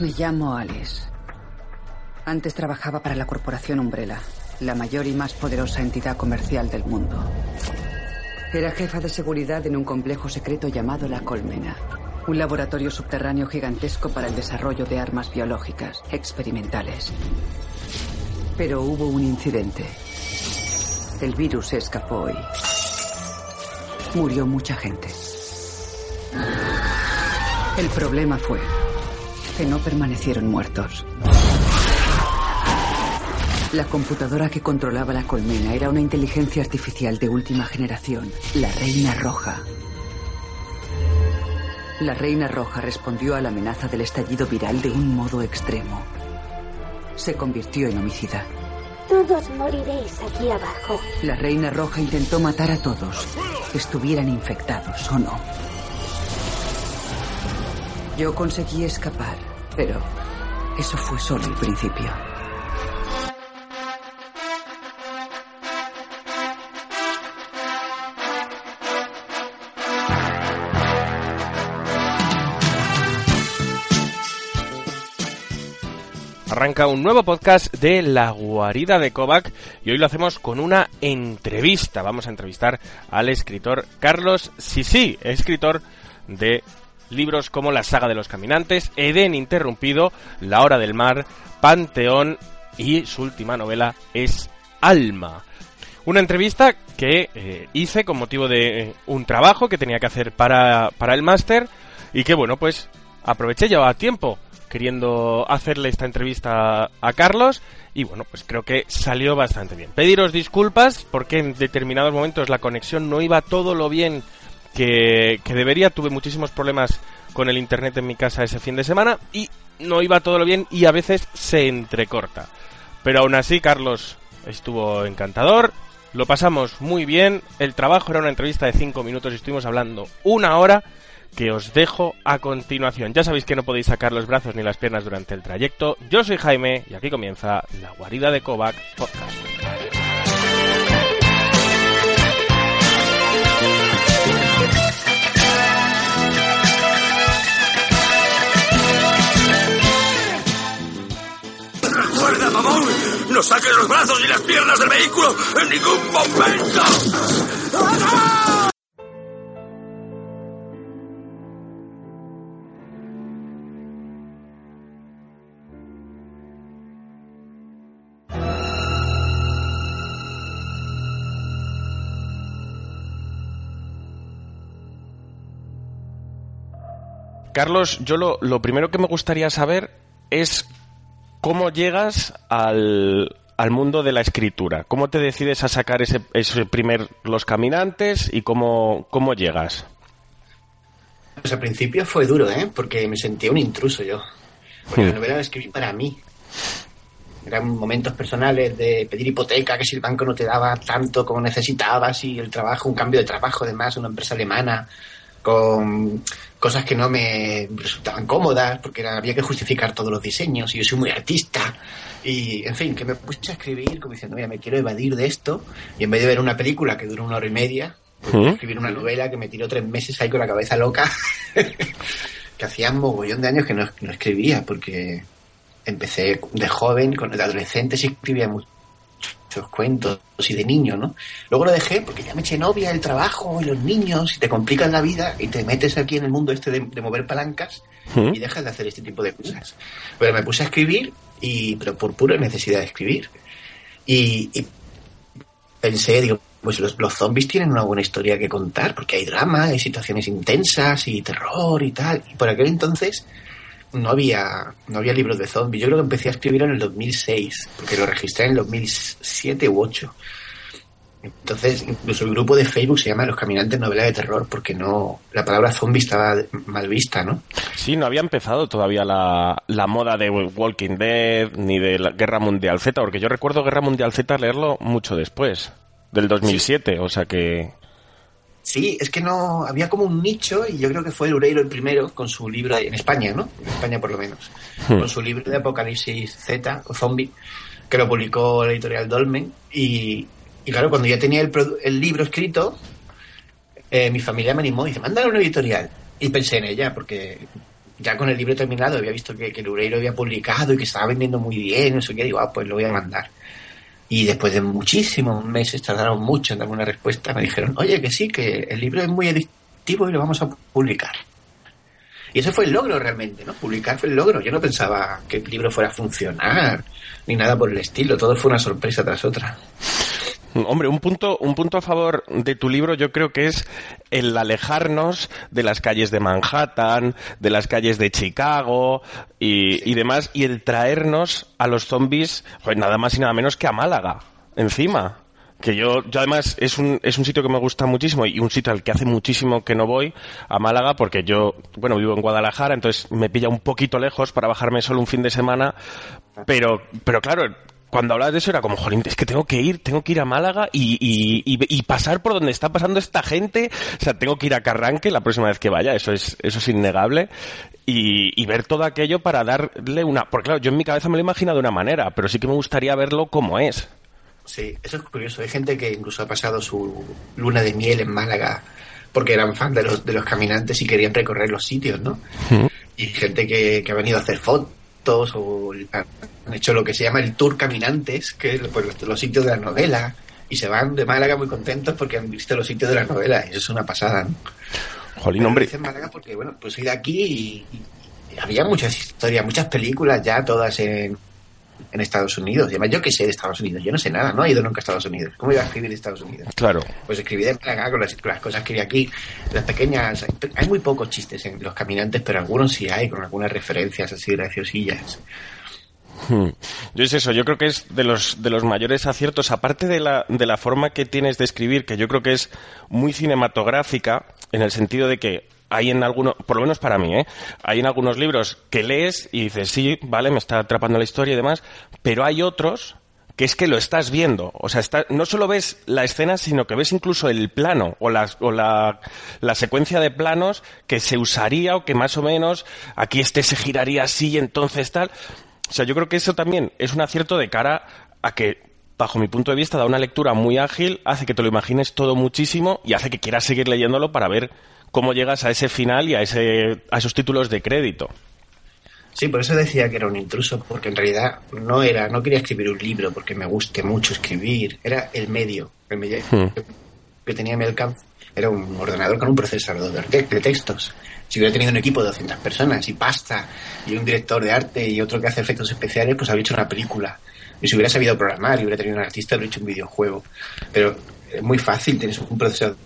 Me llamo Alice. Antes trabajaba para la corporación Umbrella, la mayor y más poderosa entidad comercial del mundo. Era jefa de seguridad en un complejo secreto llamado La Colmena, un laboratorio subterráneo gigantesco para el desarrollo de armas biológicas experimentales. Pero hubo un incidente. El virus se escapó y murió mucha gente. El problema fue que no permanecieron muertos. La computadora que controlaba la colmena era una inteligencia artificial de última generación, la Reina Roja. La Reina Roja respondió a la amenaza del estallido viral de un modo extremo. Se convirtió en homicida. Todos moriréis aquí abajo. La Reina Roja intentó matar a todos, estuvieran infectados o no. Yo conseguí escapar, pero eso fue solo el principio. Arranca un nuevo podcast de La Guarida de Kovac y hoy lo hacemos con una entrevista. Vamos a entrevistar al escritor Carlos Sisi, escritor de libros como La saga de los caminantes, Edén interrumpido, La hora del mar, Panteón y su última novela es Alma. Una entrevista que eh, hice con motivo de eh, un trabajo que tenía que hacer para, para el máster y que bueno, pues aproveché, llevaba tiempo queriendo hacerle esta entrevista a Carlos y bueno, pues creo que salió bastante bien. Pediros disculpas porque en determinados momentos la conexión no iba todo lo bien que, debería. Tuve muchísimos problemas con el internet en mi casa ese fin de semana y no iba todo lo bien y a veces se entrecorta. Pero aún así, Carlos estuvo encantador. Lo pasamos muy bien. El trabajo era una entrevista de 5 minutos y estuvimos hablando una hora que os dejo a continuación. Ya sabéis que no podéis sacar los brazos ni las piernas durante el trayecto. Yo soy Jaime y aquí comienza la guarida de Kovac Podcast. ¡No los brazos ni las piernas del vehículo en ningún momento! Carlos, yo lo, lo primero que me gustaría saber es cómo llegas al, al mundo de la escritura. ¿Cómo te decides a sacar ese, ese primer Los Caminantes y cómo, cómo llegas? Pues al principio fue duro, ¿eh? Porque me sentía un intruso yo. Porque la novela la escribí para mí. Eran momentos personales de pedir hipoteca, que si el banco no te daba tanto como necesitabas y el trabajo, un cambio de trabajo además, una empresa alemana, con cosas que no me resultaban cómodas, porque era, había que justificar todos los diseños, y yo soy muy artista, y en fin, que me puse a escribir como diciendo, mira, me quiero evadir de esto, y en vez de ver una película que dura una hora y media, pues escribir una novela que me tiró tres meses ahí con la cabeza loca, que hacía un mogollón de años que no, no escribía, porque empecé de joven, con de adolescente sí escribía mucho muchos cuentos y de niño, ¿no? Luego lo dejé porque ya me eché novia, el trabajo y los niños, y te complican la vida y te metes aquí en el mundo este de, de mover palancas y dejas de hacer este tipo de cosas. Pero me puse a escribir, y, pero por pura necesidad de escribir. Y, y pensé, digo, pues los, los, zombies tienen una buena historia que contar, porque hay drama, hay situaciones intensas y terror y tal. Y por aquel entonces no había, no había libros de zombies. Yo creo que empecé a escribir en el 2006, porque lo registré en el 2007 u 2008. Entonces, incluso el grupo de Facebook se llama Los Caminantes Novela de Terror, porque no la palabra zombie estaba mal vista, ¿no? Sí, no había empezado todavía la, la moda de Walking Dead ni de la Guerra Mundial Z, porque yo recuerdo Guerra Mundial Z leerlo mucho después, del 2007, o sea que... Sí, es que no había como un nicho y yo creo que fue el Ureiro el primero con su libro en España, ¿no? En España por lo menos. Con su libro de Apocalipsis Z o Zombie, que lo publicó la editorial Dolmen y, y claro, cuando ya tenía el, el libro escrito, eh, mi familia me animó y dice, mándalo a una editorial. Y pensé en ella, porque ya con el libro terminado había visto que, que el Ureiro había publicado y que estaba vendiendo muy bien, no sé qué, digo, ah, pues lo voy a mandar. Y después de muchísimos meses, tardaron mucho en darme una respuesta, me dijeron, oye, que sí, que el libro es muy adictivo y lo vamos a publicar. Y ese fue el logro realmente, ¿no? Publicar fue el logro. Yo no pensaba que el libro fuera a funcionar, ni nada por el estilo. Todo fue una sorpresa tras otra. Hombre, un punto, un punto a favor de tu libro yo creo que es el alejarnos de las calles de Manhattan, de las calles de Chicago y, demás, y el traernos a los zombies, pues nada más y nada menos que a Málaga, encima. Que yo, yo además es un, es un sitio que me gusta muchísimo y un sitio al que hace muchísimo que no voy a Málaga porque yo, bueno, vivo en Guadalajara, entonces me pilla un poquito lejos para bajarme solo un fin de semana, pero, pero claro, cuando hablabas de eso era como, jolín, es que tengo que ir, tengo que ir a Málaga y, y, y, y pasar por donde está pasando esta gente. O sea, tengo que ir a Carranque la próxima vez que vaya, eso es, eso es innegable. Y, y ver todo aquello para darle una... Porque claro, yo en mi cabeza me lo imagino de una manera, pero sí que me gustaría verlo como es. Sí, eso es curioso. Hay gente que incluso ha pasado su luna de miel en Málaga porque eran fan de los, de los caminantes y querían recorrer los sitios, ¿no? Y gente que, que ha venido a hacer fotos o han hecho lo que se llama el tour caminantes, que es pues, los, los sitios de la novela, y se van de Málaga muy contentos porque han visto los sitios de la novela, y eso es una pasada, ¿no? Jolín, hombre. Dicen Málaga porque, bueno, pues soy de aquí y, y había muchas historias, muchas películas ya, todas en, en Estados Unidos. Y además, yo que sé de Estados Unidos, yo no sé nada, no he ido nunca a Estados Unidos. ¿Cómo iba a escribir de Estados Unidos? Claro. Pues escribí de Málaga con las, con las cosas que vi aquí, las pequeñas. Hay, hay muy pocos chistes en los caminantes, pero algunos sí hay, con algunas referencias así graciosillas. Hmm. Yo es eso, yo creo que es de los, de los mayores aciertos, aparte de la, de la forma que tienes de escribir, que yo creo que es muy cinematográfica, en el sentido de que hay en algunos, por lo menos para mí, ¿eh? hay en algunos libros que lees y dices, sí, vale, me está atrapando la historia y demás, pero hay otros que es que lo estás viendo. O sea, está, no solo ves la escena, sino que ves incluso el plano o, la, o la, la, secuencia de planos que se usaría o que más o menos aquí este se giraría así y entonces tal. O sea, yo creo que eso también es un acierto de cara a que, bajo mi punto de vista, da una lectura muy ágil, hace que te lo imagines todo muchísimo y hace que quieras seguir leyéndolo para ver cómo llegas a ese final y a, ese, a esos títulos de crédito. Sí, por eso decía que era un intruso, porque en realidad no era, no quería escribir un libro porque me guste mucho escribir, era el medio, el medio hmm. que tenía a mi alcance era un ordenador con un procesador de, textos. Si hubiera tenido un equipo de 200 personas y pasta y un director de arte y otro que hace efectos especiales, pues habría hecho una película. Y si hubiera sabido programar y hubiera tenido un artista, habría hecho un videojuego. Pero es muy fácil, tienes un procesador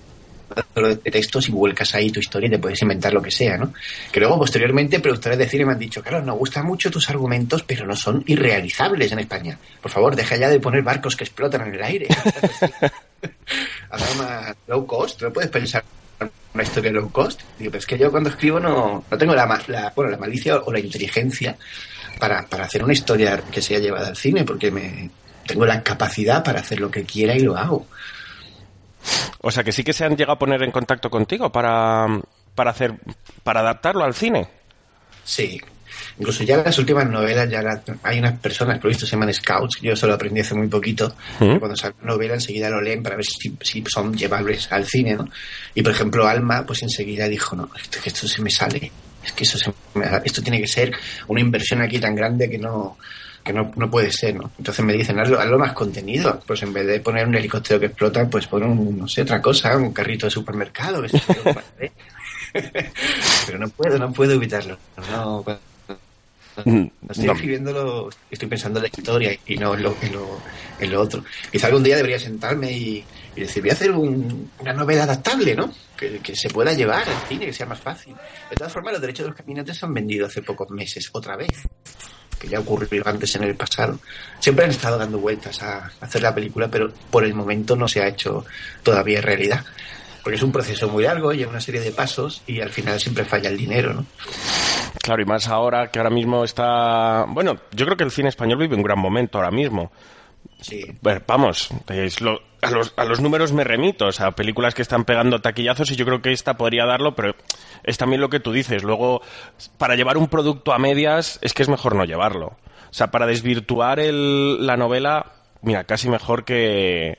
de textos y vuelcas ahí tu historia y te puedes inventar lo que sea, ¿no? Que luego, posteriormente, productores de cine me han dicho, claro, nos gustan mucho tus argumentos, pero no son irrealizables en España. Por favor, deja ya de poner barcos que explotan en el aire. Hazlo más low cost, no puedes pensar una historia low cost. Digo, pero es que yo cuando escribo no, no tengo la, la, bueno, la malicia o la inteligencia para, para hacer una historia que sea llevada al cine, porque me tengo la capacidad para hacer lo que quiera y lo hago. O sea que sí que se han llegado a poner en contacto contigo para, para hacer para adaptarlo al cine. Sí. Incluso ya en las últimas novelas ya la, hay unas personas, por visto se llaman scouts, yo eso lo aprendí hace muy poquito, ¿Mm? que cuando sale una novela enseguida lo leen para ver si, si, son llevables al cine, ¿no? Y por ejemplo Alma pues enseguida dijo, no, esto, esto se me sale, es que eso se me, esto tiene que ser una inversión aquí tan grande que no, que no, no puede ser, ¿no? Entonces me dicen, hazlo, hazlo, más contenido. Pues en vez de poner un helicóptero que explota, pues pon un, no sé, otra cosa, un carrito de supermercado. Que se Pero no puedo, no puedo evitarlo. No, cuando estoy no. escribiéndolo, estoy pensando en la historia y no en lo, en lo, en lo otro. Quizá algún día debería sentarme y, y decir, voy a hacer un, una novela adaptable, ¿no? Que, que, se pueda llevar al cine, que sea más fácil. De todas formas, los derechos de los caminantes se han vendido hace pocos meses, otra vez que ya ocurrió antes en el pasado. Siempre han estado dando vueltas a hacer la película, pero por el momento no se ha hecho todavía realidad. Porque es un proceso muy largo, lleva una serie de pasos y al final siempre falla el dinero, ¿no? Claro, y más ahora que ahora mismo está... Bueno, yo creo que el cine español vive un gran momento ahora mismo. Sí. Bueno, vamos, es lo- a, los, a los números me remito, o sea, películas que están pegando taquillazos y yo creo que esta podría darlo, pero es también lo que tú dices. Luego, para llevar un producto a medias, es que es mejor no llevarlo. O sea, para desvirtuar el- la novela, mira, casi mejor que,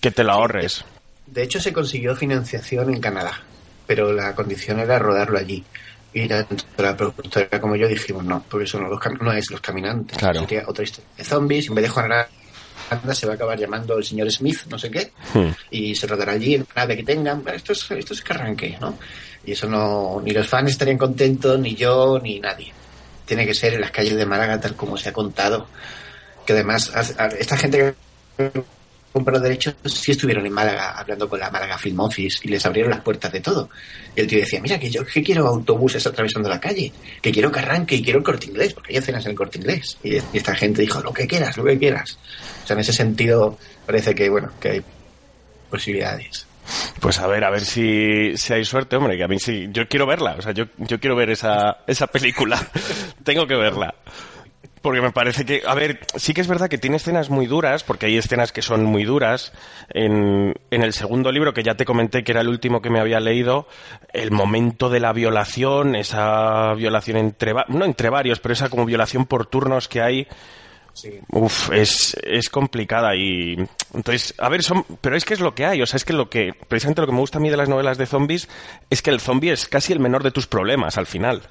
que te la ahorres. De hecho, se consiguió financiación en Canadá, pero la condición era rodarlo allí. Y tanto la productora como yo dijimos no, porque eso no, los no es Los Caminantes. Claro. Sería otra historia de zombies. En vez de Juan Aranda se va a acabar llamando el señor Smith, no sé qué, Hmm. y se rodará allí en una nave que tengan. Bueno, Esto es, esto es que arranque, ¿no? Y eso no, ni los fans estarían contentos, ni yo, ni nadie. Tiene que ser en las calles de Málaga, tal como se ha contado. Que además, esta gente que compró los derechos sí estuvieron en Málaga hablando con la Málaga Film Office y les abrieron las puertas de todo. Y el tío decía, mira, que yo que quiero autobuses atravesando la calle, que quiero que arranque y quiero el corte inglés, porque hay escenas en el corte inglés. Y, y esta gente dijo, lo que quieras, lo que quieras. O sea, en ese sentido parece que, bueno, que hay posibilidades. Pues a ver, a ver si, si hay suerte, hombre, que a mí sí, yo quiero verla, o sea, yo, yo quiero ver esa, esa película, tengo que verla. Porque me parece que, a ver, sí que es verdad que tiene escenas muy duras, porque hay escenas que son muy duras. En, en el segundo libro, que ya te comenté que era el último que me había leído, el momento de la violación, esa violación entre, no entre varios, pero esa como violación por turnos que hay, Sí. Uf, es, es complicada y entonces, a ver, son, pero es que es lo que hay, o sea, es que lo que, precisamente lo que me gusta a mí de las novelas de zombies es que el zombie es casi el menor de tus problemas al final.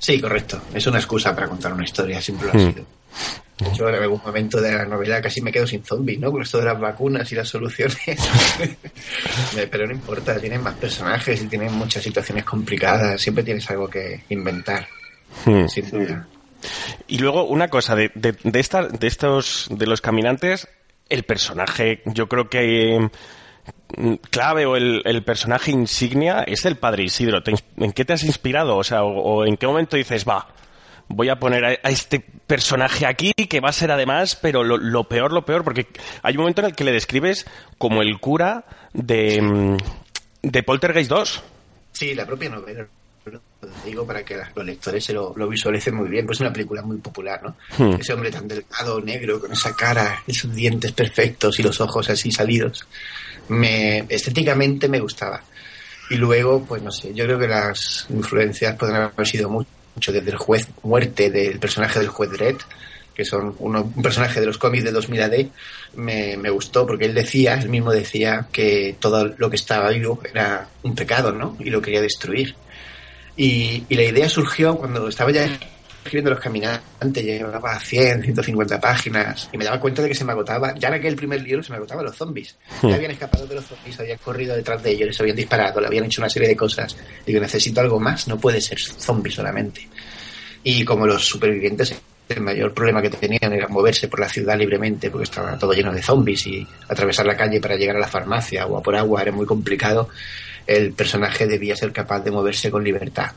Sí, correcto. Es una excusa para contar una historia, siempre lo ha Hmm. sido. De hecho, en algún momento de la novela casi me quedo sin zombies, ¿no? Con esto de las vacunas y las soluciones. Me- Pero no importa, tienen más personajes y tienen muchas situaciones complicadas. Siempre tienes algo que inventar, Hmm. sin duda. Y luego una cosa de, de, de, esta- de estos, de los caminantes, el personaje, yo creo que clave o el, el personaje insignia es el padre Isidro. ¿Te ins- ¿En qué te has inspirado? O sea, o, o en qué momento dices, va, voy a poner a, a este personaje aquí que va a ser además, pero lo, lo peor, lo peor, porque hay un momento en el que le describes como el cura de, mm, de Poltergeist 2. Sí, la propia novela. Digo para que los lectores se lo, lo visualicen muy bien, pues es una película muy popular, ¿no? Hmm. Ese hombre tan delgado, negro, con esa cara, esos dientes perfectos y los ojos así salidos, me estéticamente me gustaba. Y luego, pues no sé, yo creo que las influencias pueden haber sido mu- mucho desde el juez muerte del personaje del juez Dredd, que son uno- un personaje de los cómics de 2000 AD, me, me gustó porque él decía, él mismo decía que todo lo que estaba vivo era un pecado, ¿no? Y lo quería destruir. Y, y la idea surgió cuando estaba ya escribiendo Los Caminantes, llevaba 100, 150 páginas, y me daba cuenta de que se me agotaba, ya en aquel primer libro se me agotaban los zombies. Ya habían escapado de los zombies, habían corrido detrás de ellos, les habían disparado, le habían hecho una serie de cosas. Digo, necesito algo más, no puede ser zombie solamente. Y como los supervivientes, el mayor problema que tenían era moverse por la ciudad libremente, porque estaba todo lleno de zombies y atravesar la calle para llegar a la farmacia o a por agua era muy complicado, el personaje debía ser capaz de moverse con libertad.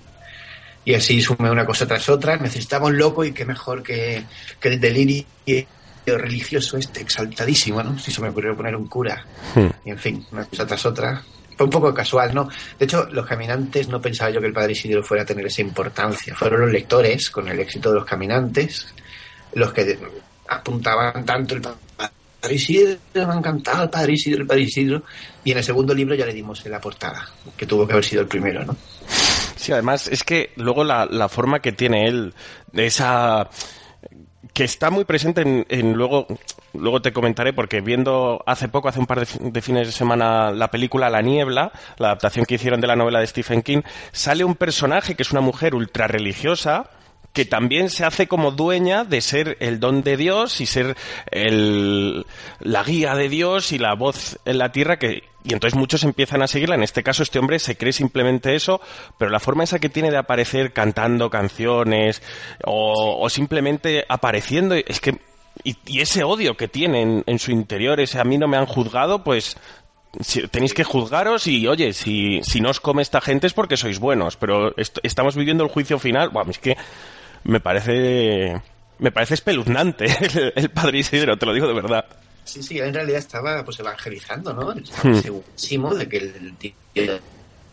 Y así sumé una cosa tras otra. Necesitaba un loco y qué mejor que, que el delirio religioso este, exaltadísimo, ¿no? Si se me ocurrió poner un cura. Hmm. Y en fin, una cosa tras otra. Fue un poco casual, ¿no? De hecho, los caminantes no pensaba yo que el padre Isidro fuera a tener esa importancia. Fueron los lectores, con el éxito de los caminantes, los que apuntaban tanto el padre Isidro, me ha encantado el padre Isidro, el padre Isidro. Y en el segundo libro ya le dimos en la portada, que tuvo que haber sido el primero, ¿no? Sí, además es que luego la, la forma que tiene él, de esa que está muy presente en, en luego luego te comentaré porque viendo hace poco hace un par de, de fines de semana la película La niebla la adaptación que hicieron de la novela de Stephen King sale un personaje que es una mujer ultra religiosa que también se hace como dueña de ser el don de Dios y ser el, la guía de Dios y la voz en la tierra que y entonces muchos empiezan a seguirla. En este caso este hombre se cree simplemente eso, pero la forma esa que tiene de aparecer cantando canciones o, simplemente apareciendo es que y, ese odio que tiene en, su interior, ese a mí no me han juzgado, pues tenéis que juzgaros y, oye, si, si no os come esta gente es porque sois buenos, pero est- estamos viviendo el juicio final. Buah, es que me parece me parece espeluznante el, padre Isidro, te lo digo de verdad. Sí, sí, en realidad estaba pues evangelizando, ¿no? Estaba hmm. segurísimo de que el tío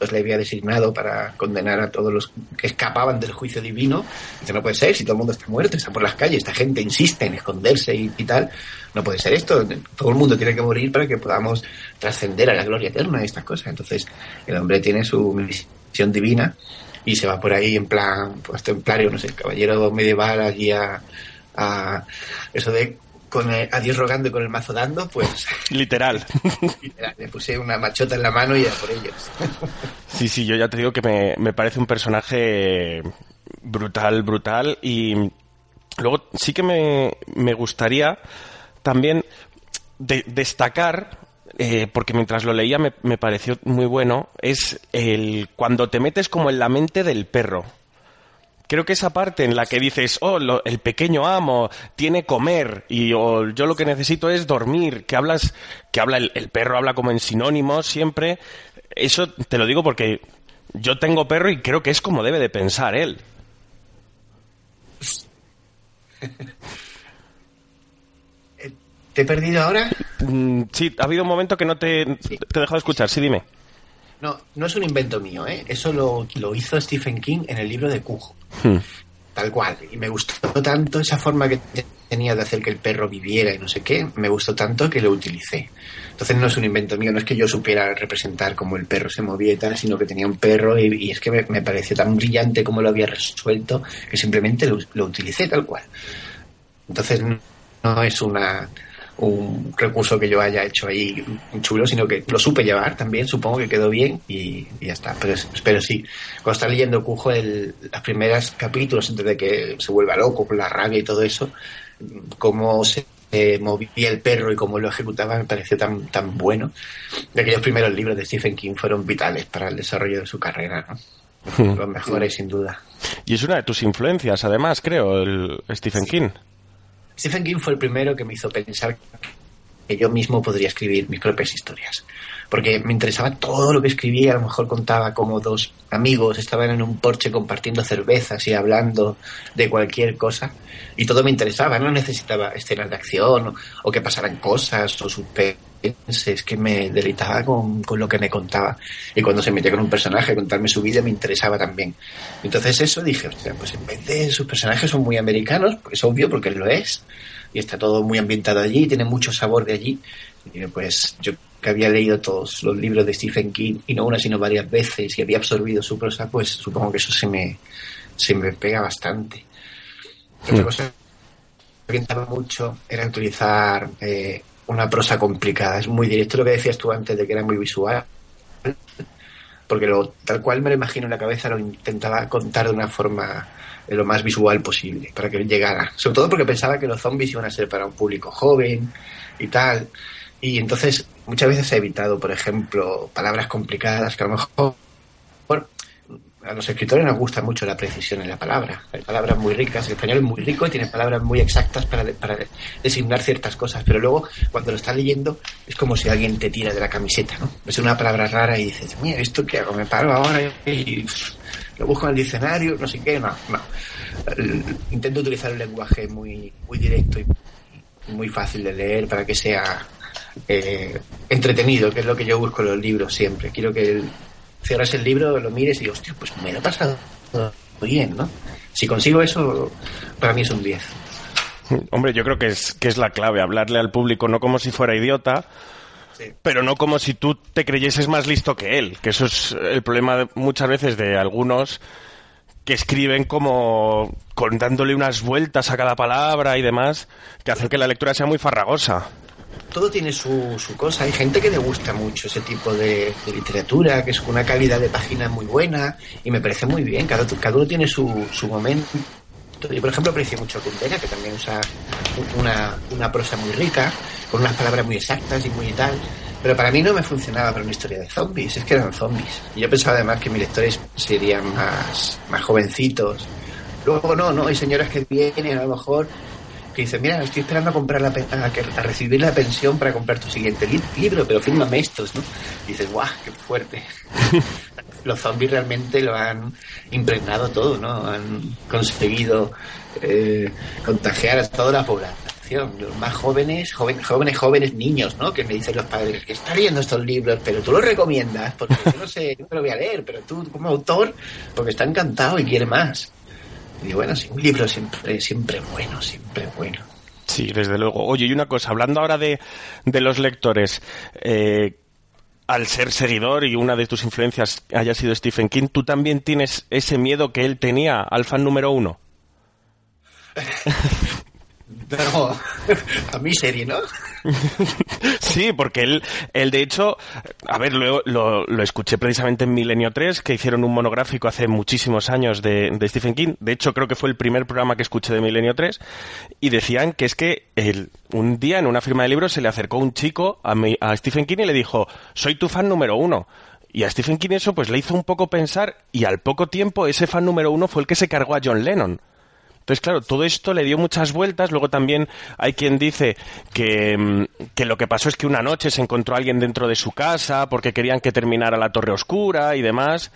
pues, le había designado para condenar a todos los que escapaban del juicio divino. Dice, no puede ser, si todo el mundo está muerto, está por las calles, esta gente insiste en esconderse y, tal, no puede ser esto, todo el mundo tiene que morir para que podamos trascender a la gloria eterna y estas cosas. Entonces, el hombre tiene su misión divina y se va por ahí en plan, pues templario, no sé, caballero medieval allí a, a eso de con a Dios rogando y con el mazo dando, pues... Literal. Le puse una machota en la mano y era por ellos. sí, sí, yo ya te digo que me, me parece un personaje brutal, brutal y luego sí que me, me gustaría también destacar eh, porque mientras lo leía me, me, pareció muy bueno, es el cuando te metes como en la mente del perro. Creo que esa parte en la que dices, oh, el pequeño amo tiene comer y yo lo que necesito es dormir, que hablas, que habla el, perro habla como en sinónimos siempre. Eso te lo digo porque yo tengo perro y creo que es como debe de pensar él. ¿Te he perdido ahora? Mm, sí, ha habido un momento que no te, te he dejado de escuchar. Sí, dime. No, no es un invento mío, ¿eh? Eso lo, hizo Stephen King en el libro de Cujo. Hmm. Tal cual. Y me gustó tanto esa forma que tenía de hacer que el perro viviera y no sé qué. Me gustó tanto que lo utilicé. Entonces no es un invento mío, no es que yo supiera representar cómo el perro se movía y tal, sino que tenía un perro y, es que me, pareció tan brillante como lo había resuelto que simplemente lo, lo utilicé tal cual. Entonces no es una un recurso que yo haya hecho ahí chulo, sino que lo supe llevar también, supongo que quedó bien y, ya está. Pero, pero sí, cuando está leyendo Cujo el, las primeras capítulos antes de que se vuelva loco con la rabia y todo eso, cómo se movía el perro y cómo lo ejecutaba me pareció tan, tan bueno. De aquellos primeros libros de Stephen King fueron vitales para el desarrollo de su carrera, ¿no? Hmm. Los mejores, sin duda. Y es una de tus influencias, además, creo, el Stephen King. Stephen King fue el primero que me hizo pensar que yo mismo podría escribir mis propias historias. Porque me interesaba todo lo que escribía, a lo mejor contaba como dos amigos estaban en un porche compartiendo cervezas y hablando de cualquier cosa, y todo me interesaba, no necesitaba escenas de acción o, que pasaran cosas o suspenses, que me deleitaba con, con, lo que me contaba. Y cuando se metía con un personaje, contarme su vida, me interesaba también. Entonces eso dije, pues en vez de sus personajes son muy americanos, es obvio porque lo es, y está todo muy ambientado allí, tiene mucho sabor de allí. Y pues yo que había leído todos los libros de Stephen King, y no una sino varias veces, y había absorbido su prosa, pues supongo que eso se me, se me pega bastante. Otra cosa que orientaba mucho era utilizar eh, una prosa complicada. Es muy directo lo que decías tú antes de que era muy visual, porque lo, tal cual me lo imagino en la cabeza lo intentaba contar de una forma lo más visual posible, para que llegara. Sobre todo porque pensaba que los zombies iban a ser para un público joven y tal. Y entonces muchas veces he evitado, por ejemplo, palabras complicadas que a lo mejor a los escritores nos gusta mucho la precisión en la palabra. Hay palabras muy ricas, el español es muy rico y tiene palabras muy exactas para, para designar ciertas cosas, pero luego cuando lo estás leyendo es como si alguien te tira de la camiseta, ¿no? Es una palabra rara y dices, mira, ¿esto qué hago? Me paro ahora y lo busco en el diccionario, no sé qué, no, no. Intento utilizar un lenguaje muy, muy directo y muy fácil de leer para que sea eh, entretenido, que es lo que yo busco en los libros siempre. Quiero que cierres el libro, lo mires y digo, hostia, pues me lo he pasado bien, ¿no? Si consigo eso, para mí es un 10. Hombre, yo creo que es, que es la clave, hablarle al público no como si fuera idiota, pero no como si tú te creyeses más listo que él, que eso es el problema muchas veces de algunos que escriben como contándole unas vueltas a cada palabra y demás, que hacen que la lectura sea muy farragosa. Todo tiene su, su cosa. Hay gente que le gusta mucho ese tipo de, literatura, que es una calidad de página muy buena y me parece muy bien. Cada, cada uno tiene su, su momento. Yo, por ejemplo, aprecio mucho a que también usa una, una prosa muy rica con unas palabras muy exactas y muy tal. Pero para mí no me funcionaba para una historia de zombies, es que eran zombies. Yo pensaba además que mis lectores serían más, más jovencitos. Luego no, no, hay señoras que vienen a lo mejor que dicen, mira, estoy esperando a comprar la a, a, recibir la pensión para comprar tu siguiente libro, pero fírmame estos, ¿no? Y dices, guau, qué fuerte. los zombies realmente lo han impregnado todo, ¿no? Han conseguido eh, contagiar a toda la población, los más jóvenes, jóvenes, jóvenes, jóvenes niños, ¿no? Que me dicen los padres que está leyendo estos libros, pero tú los recomiendas, porque yo no sé, yo no lo voy a leer, pero tú como autor, porque está encantado y quiere más. Y bueno, sí, un libro siempre, siempre bueno, siempre bueno. Sí, desde luego. Oye, y una cosa, hablando ahora de, de los lectores, eh, al ser seguidor y una de tus influencias haya sido Stephen King, ¿tú también tienes ese miedo que él tenía al fan número uno? Pero a mí serie, ¿no? sí, porque él, él de hecho, a ver, lo, lo, lo, escuché precisamente en Milenio 3, que hicieron un monográfico hace muchísimos años de, de, Stephen King. De hecho, creo que fue el primer programa que escuché de Milenio 3. Y decían que es que él, un día en una firma de libros se le acercó un chico a, mi, a Stephen King y le dijo, soy tu fan número uno. Y a Stephen King eso pues le hizo un poco pensar y al poco tiempo ese fan número uno fue el que se cargó a John Lennon. Entonces, claro, todo esto le dio muchas vueltas. Luego también hay quien dice que, que, lo que pasó es que una noche se encontró alguien dentro de su casa porque querían que terminara la Torre Oscura y demás.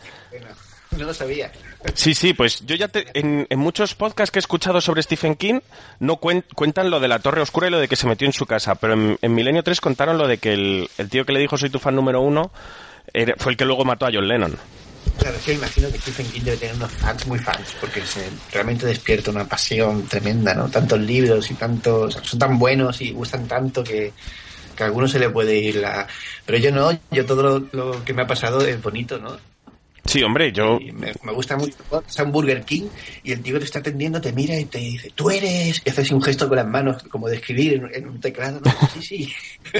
No lo sabía. Sí, sí, pues yo ya te, en, en, muchos podcasts que he escuchado sobre Stephen King no cuen, cuentan lo de la Torre Oscura y lo de que se metió en su casa, pero en, en Milenio 3 contaron lo de que el, el, tío que le dijo soy tu fan número uno era, fue el que luego mató a John Lennon. Claro, que imagino que Stephen King debe tener unos fans muy fans, porque se realmente despierta una pasión tremenda, ¿no? Tantos libros y tantos. son tan buenos y gustan tanto que, que a algunos se le puede ir la. Pero yo no, yo todo lo que me ha pasado es bonito, ¿no? Sí, hombre, yo... Me, me, gusta mucho sea, un Burger King y el tío te está atendiendo te mira y te dice, tú eres, y haces un gesto con las manos como de escribir en, en un teclado, ¿no? sí, sí,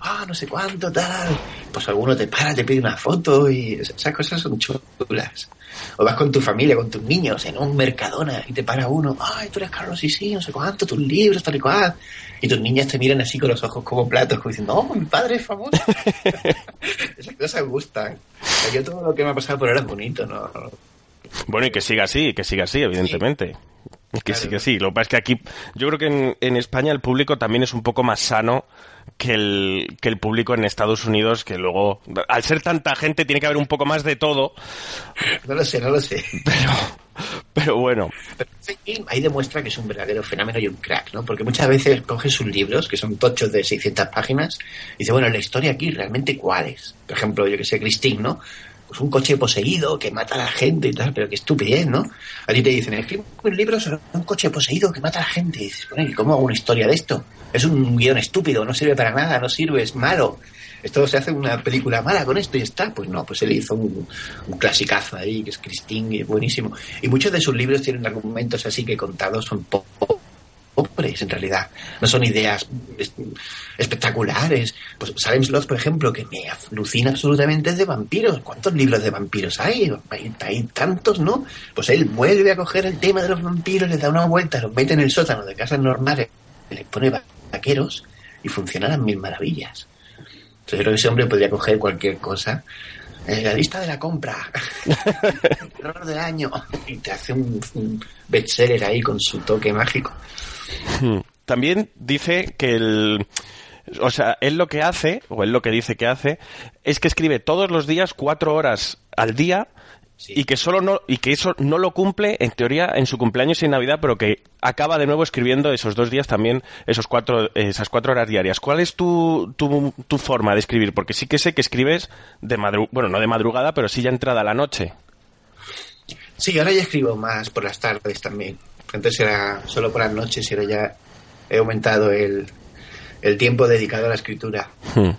ah, no sé cuánto, tal, pues alguno te para, te pide una foto y esas cosas son chulas. O vas con tu familia, con tus niños en un Mercadona y te para uno, ay, tú eres Carlos y sí, no sé cuánto, tus libros, tal y cual. Y tus niñas te miran así con los ojos como platos, como diciendo, oh, mi padre es famoso. Esas cosas gustan. Yo todo lo que me ha pasado por ahora es bonito, ¿no? Bueno, y que siga así, que siga así, evidentemente. Sí. Que sí, que sí. Lo que pasa es que aquí, yo creo que en, en, España el público también es un poco más sano que el, que el público en Estados Unidos, que luego, al ser tanta gente, tiene que haber un poco más de todo. No lo sé, no lo sé. Pero, pero bueno. Pero ahí demuestra que es un verdadero fenómeno y un crack, ¿no? Porque muchas veces coge sus libros, que son tochos de 600 páginas, y dice, bueno, la historia aquí, ¿realmente cuál es? Por ejemplo, yo que sé, Christine, ¿no? Pues un coche poseído que mata a la gente y tal, pero qué estupidez, ¿no? A ti te dicen, escribe un libro sobre un coche poseído que mata a la gente. Y dices, bueno, ¿y cómo hago una historia de esto? Es un guion estúpido, no sirve para nada, no sirve, es malo. Esto se hace una película mala con esto y está. Pues no, pues él hizo un, clasicazo ahí, que es Christine, y es buenísimo. Y muchos de sus libros tienen argumentos así que contados son poco pobres en realidad. No son ideas espectaculares. Pues Salem Slot, por ejemplo, que me alucina absolutamente es de vampiros. ¿Cuántos libros de vampiros hay? hay? Hay tantos, ¿no? Pues él vuelve a coger el tema de los vampiros, le da una vuelta, los mete en el sótano de casas normales, le pone vaqueros y funcionan las mil maravillas. Entonces yo creo que ese hombre podría coger cualquier cosa eh, la lista de la compra, el terror del año, y te hace un, un bestseller ahí con su toque mágico. También dice que el... O sea, él lo que hace, o él lo que dice que hace, es que escribe todos los días cuatro horas al día Sí. y que solo no y que eso no lo cumple en teoría en su cumpleaños y en Navidad pero que acaba de nuevo escribiendo esos dos días también esos cuatro esas cuatro horas diarias ¿cuál es tu, tu, tu forma de escribir? porque sí que sé que escribes de bueno no de madrugada pero sí ya entrada la noche sí ahora ya escribo más por las tardes también antes era solo por las noches y ahora ya he aumentado el, el tiempo dedicado a la escritura hmm.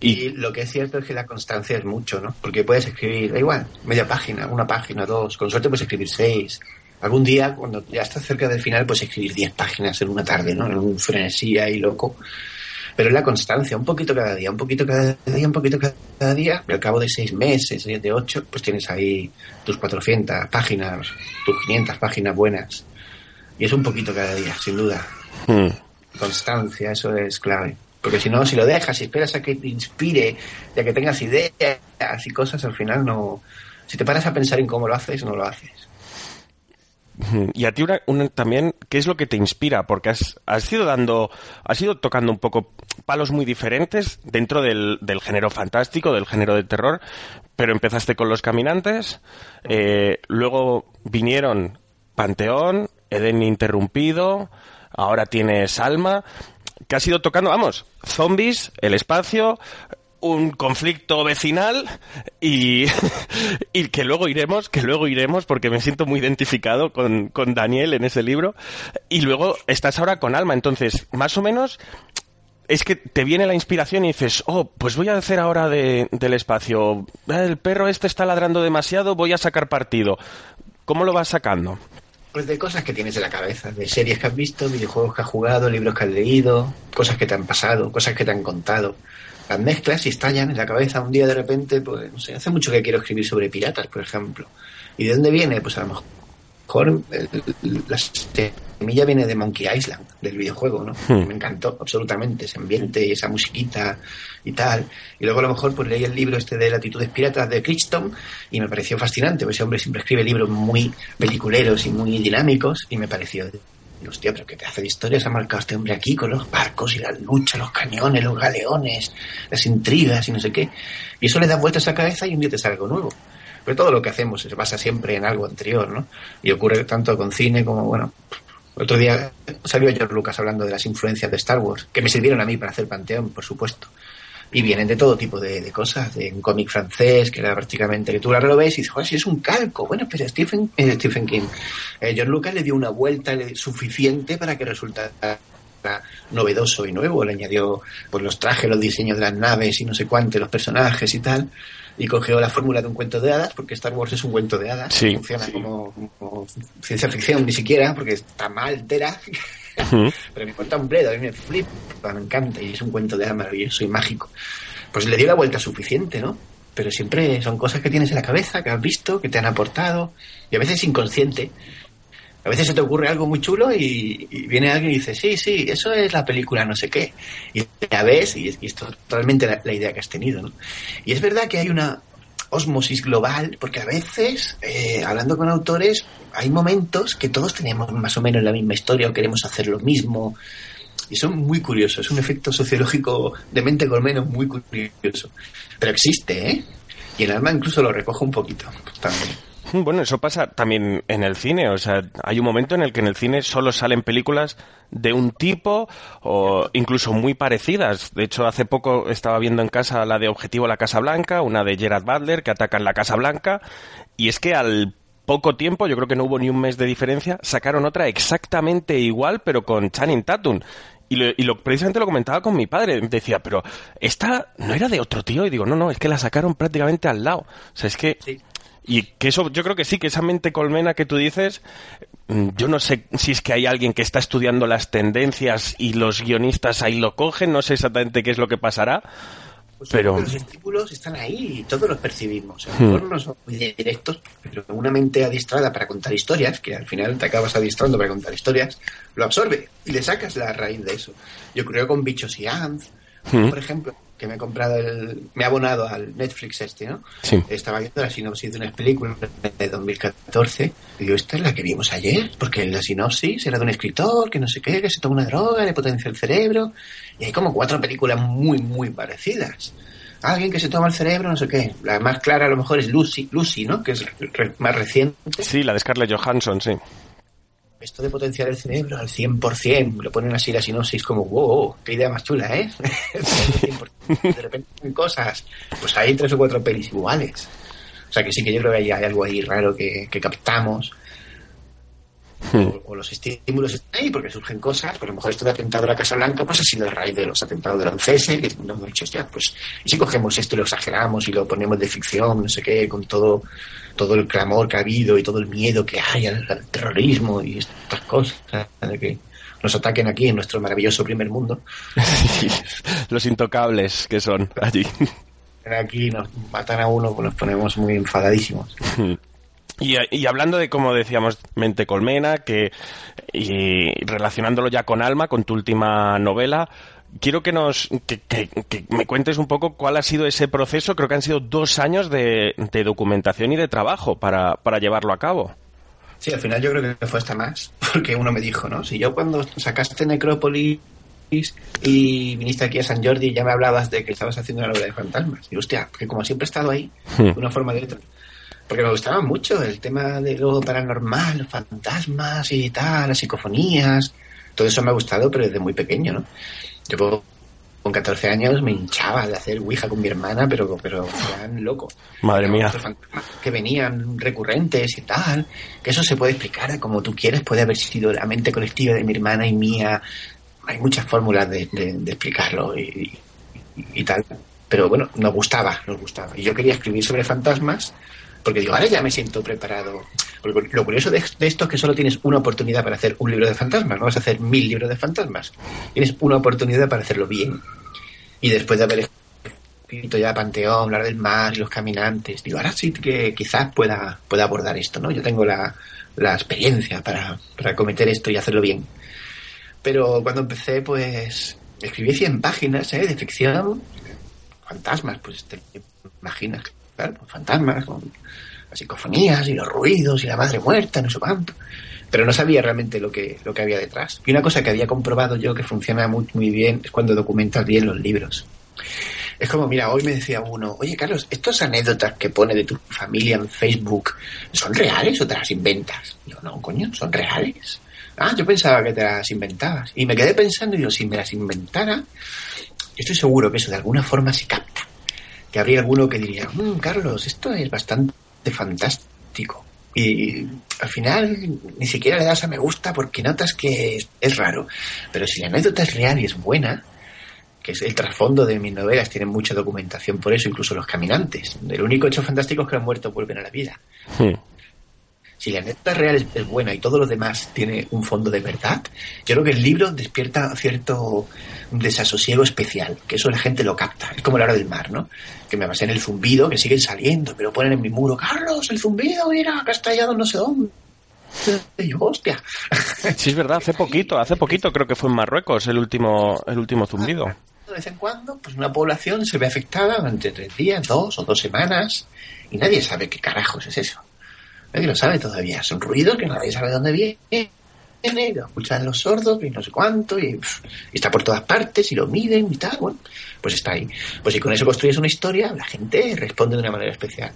Y, y, lo que es cierto es que la constancia es mucho, ¿no? Porque puedes escribir, da igual, media página, una página, dos, con suerte puedes escribir seis. Algún día, cuando ya estás cerca del final, puedes escribir diez páginas en una tarde, ¿no? En un frenesí ahí loco. Pero es la constancia, un poquito cada día, un poquito cada día, un poquito cada día. Y al cabo de seis meses, siete, ocho, pues tienes ahí tus 400 páginas, tus 500 páginas buenas. Y es un poquito cada día, sin duda. Hmm. Constancia, eso es clave. Porque si no, si lo dejas y esperas a que te inspire, ya que tengas ideas y cosas, al final no. Si te paras a pensar en cómo lo haces, no lo haces. Y a ti también, ¿qué es lo que te inspira? Porque has, has ido dando, has ido tocando un poco palos muy diferentes dentro del, del género fantástico, del género de terror, pero empezaste con Los Caminantes, eh, luego vinieron Panteón, Eden Interrumpido, ahora tienes Alma, que has ido tocando, vamos, zombies, el espacio, un conflicto vecinal y, y, que luego iremos, que luego iremos porque me siento muy identificado con, con, Daniel en ese libro y luego estás ahora con Alma, entonces más o menos es que te viene la inspiración y dices, oh, pues voy a hacer ahora de, del espacio, el perro este está ladrando demasiado, voy a sacar partido. ¿Cómo lo vas sacando? Pues de cosas que tienes en la cabeza, de series que has visto, videojuegos que has jugado, libros que has leído, cosas que te han pasado, cosas que te han contado las mezclas y estallan en la cabeza un día de repente, pues no sé, hace mucho que quiero escribir sobre piratas, por ejemplo. ¿Y de dónde viene? Pues a lo mejor la semilla viene de Monkey Island, del videojuego, ¿no? Hmm. Me encantó absolutamente ese ambiente y esa musiquita y tal. Y luego a lo mejor pues leí el libro este de Latitudes Piratas de Crichton y me pareció fascinante, porque ese hombre siempre escribe libros muy peliculeros y muy dinámicos y me pareció y hostia, pero ¿qué te hace historias ha marcado este hombre aquí con los barcos y las luchas, los cañones, los galeones, las intrigas y no sé qué? Y eso le da vueltas a la cabeza y un día te sale algo nuevo. Pero todo lo que hacemos se basa siempre en algo anterior, ¿no? Y ocurre tanto con cine como, bueno, otro día salió George Lucas hablando de las influencias de Star Wars, que me sirvieron a mí para hacer Panteón, por supuesto y vienen de todo tipo de, cosas, de un cómic francés, que era prácticamente que tú ahora lo ves y dices, joder, si es un calco. Bueno, pero Stephen, eh, Stephen King, eh, John Lucas le dio una vuelta suficiente para que resultara novedoso y nuevo. Le añadió pues, los trajes, los diseños de las naves y no sé cuánto, los personajes y tal. Y cogió la fórmula de un cuento de hadas, porque Star Wars es un cuento de hadas. Funciona Como, como, ciencia ficción, ni siquiera, porque está mal Pero me importa un bledo, a mí me flipa, me encanta y es un cuento de hadas maravilloso y mágico. Pues le dio la vuelta suficiente, ¿no? Pero siempre son cosas que tienes en la cabeza, que has visto, que te han aportado y a veces inconsciente. A veces se te ocurre algo muy chulo y, viene alguien y dice, sí, sí, eso es la película no sé qué. Y la ves y, es totalmente la, la, idea que has tenido, ¿no? Y es verdad que hay una, osmosis global, porque a veces, eh, hablando con autores, hay momentos que todos tenemos más o menos la misma historia o queremos hacer lo mismo. Y son muy curiosos, es un efecto sociológico de mente colmeno muy curioso. Pero existe, ¿eh? Y el alma incluso lo recoge un poquito también. Bueno, eso pasa también en el cine. O sea, hay un momento en el que en el cine solo salen películas de un tipo o incluso muy parecidas. De hecho, hace poco estaba viendo en casa la de Objetivo la Casa Blanca, una de Gerard Butler que atacan la Casa Blanca. Y es que al poco tiempo, yo creo que no hubo ni un mes de diferencia, sacaron otra exactamente igual, pero con Channing Tatum. Y lo, precisamente lo comentaba con mi padre. Decía, pero esta no era de otro tío. Y digo, no, no, es que la sacaron prácticamente al lado. O sea, es que y que eso, yo creo que sí, que esa mente colmena que tú dices, mm, yo no sé si es que hay alguien que está estudiando las tendencias y los guionistas ahí lo cogen, no sé exactamente qué es lo que pasará. Pues pero los estímulos están ahí y todos los percibimos. A lo mejor hmm. no son muy directos, pero una mente adiestrada para contar historias, que al final te acabas adiestrando para contar historias, lo absorbe y le sacas la raíz de eso. Yo creo con Bichos y Ants, hmm. por ejemplo, que me he comprado el. Me he abonado al Netflix este, ¿no? Sí. Estaba viendo la sinopsis de una película de 2014. Y digo, esta es la que vimos ayer, porque la sinopsis era de un escritor que no sé qué, que se toma una droga, le potencia el cerebro. Y hay como cuatro películas muy, muy parecidas. Alguien que se toma el cerebro, no sé qué. La más clara a lo mejor es Lucy, Lucy, ¿no? Que es más reciente. Sí, la de Scarlett Johansson, sí esto de potenciar el cerebro al 100%, lo ponen así la sinopsis como, wow, qué idea más chula, ¿eh? de repente cosas, pues hay tres o cuatro pelis iguales. O sea que sí que yo creo que hay, algo ahí raro que, captamos. Hmm. O, los estímulos están ahí porque surgen cosas, por lo mejor esto de atentado a la Casa Blanca pues ha sido a raíz de los atentados de la ONCESE, que nos hemos dicho, ya, pues, y si cogemos esto y lo exageramos y lo ponemos de ficción, no sé qué, con todo todo el clamor que ha habido y todo el miedo que hay al, terrorismo y estas cosas, de que nos ataquen aquí en nuestro maravilloso primer mundo. los intocables que son allí. Aquí nos matan a uno, pues nos ponemos muy enfadadísimos. Y, y, hablando de, como decíamos, Mente Colmena, que y relacionándolo ya con Alma, con tu última novela, quiero que nos que, me cuentes un poco cuál ha sido ese proceso. Creo que han sido dos años de, documentación y de trabajo para, para llevarlo a cabo. Sí, al final yo creo que fue hasta más, porque uno me dijo, ¿no? Si yo cuando sacaste Necrópolis y viniste aquí a San Jordi ya me hablabas de que estabas haciendo una obra de fantasmas. Y hostia, que como siempre he estado ahí, de una forma de otra. Porque me gustaba mucho el tema de lo paranormal, los fantasmas y tal, las psicofonías. Todo eso me ha gustado, pero desde muy pequeño, ¿no? Yo con 14 años me hinchaba de hacer Ouija con mi hermana, pero, pero eran loco. Madre mía. Que venían recurrentes y tal. Que eso se puede explicar como tú quieres. Puede haber sido la mente colectiva de mi hermana y mía. Hay muchas fórmulas de, de, explicarlo y, y, tal. Pero bueno, nos gustaba, nos gustaba. Y yo quería escribir sobre fantasmas porque digo, ahora ya me siento preparado. Lo curioso de, esto es que solo tienes una oportunidad para hacer un libro de fantasmas, no vas a hacer mil libros de fantasmas. Tienes una oportunidad para hacerlo bien. Y después de haber escrito ya Panteón, hablar del mar y los caminantes, digo, ahora sí que quizás pueda, pueda abordar esto, ¿no? Yo tengo la, la experiencia para, para cometer esto y hacerlo bien. Pero cuando empecé, pues escribí 100 páginas ¿eh? de ficción, fantasmas, pues te imaginas fantasmas, con las psicofonías y los ruidos y la madre muerta, no sé cuánto. Pero no sabía realmente lo que, lo que había detrás. Y una cosa que había comprobado yo que funciona muy, muy bien es cuando documentas bien los libros. Es como, mira, hoy me decía uno, oye Carlos, ¿estas anécdotas que pone de tu familia en Facebook son reales o te las inventas? yo no, coño, son reales. Ah, yo pensaba que te las inventabas. Y me quedé pensando, y digo, si me las inventara, estoy seguro que eso de alguna forma se capta que habría alguno que diría, mm, Carlos, esto es bastante fantástico. Y al final ni siquiera le das a me gusta porque notas que es, raro. Pero si la anécdota es real y es buena, que es el trasfondo de mis novelas, tienen mucha documentación por eso, incluso los caminantes. El único hecho fantástico es que los muertos vuelven a la vida. Si la anécdota real es, buena y todo lo demás tiene un fondo de verdad, yo creo que el libro despierta cierto desasosiego especial, que eso la gente lo capta. Es como la hora del mar, ¿no? Que me basé en el zumbido, que siguen saliendo, pero ponen en mi muro, Carlos, el zumbido, mira, que ha estallado no sé dónde. Y hostia. Sí, es verdad, hace poquito, hace poquito creo que fue en Marruecos el último, el último zumbido. De vez en cuando, pues una población se ve afectada durante tres días, dos o dos semanas, y nadie sabe qué carajos es eso. Nadie lo sabe todavía. Son ruidos que nadie sabe de dónde viene, lo escuchan los sordos y no sé cuánto, y, está por todas partes y lo miden y tal. Bueno, pues está ahí. Pues si con eso construyes una historia, la gente responde de una manera especial.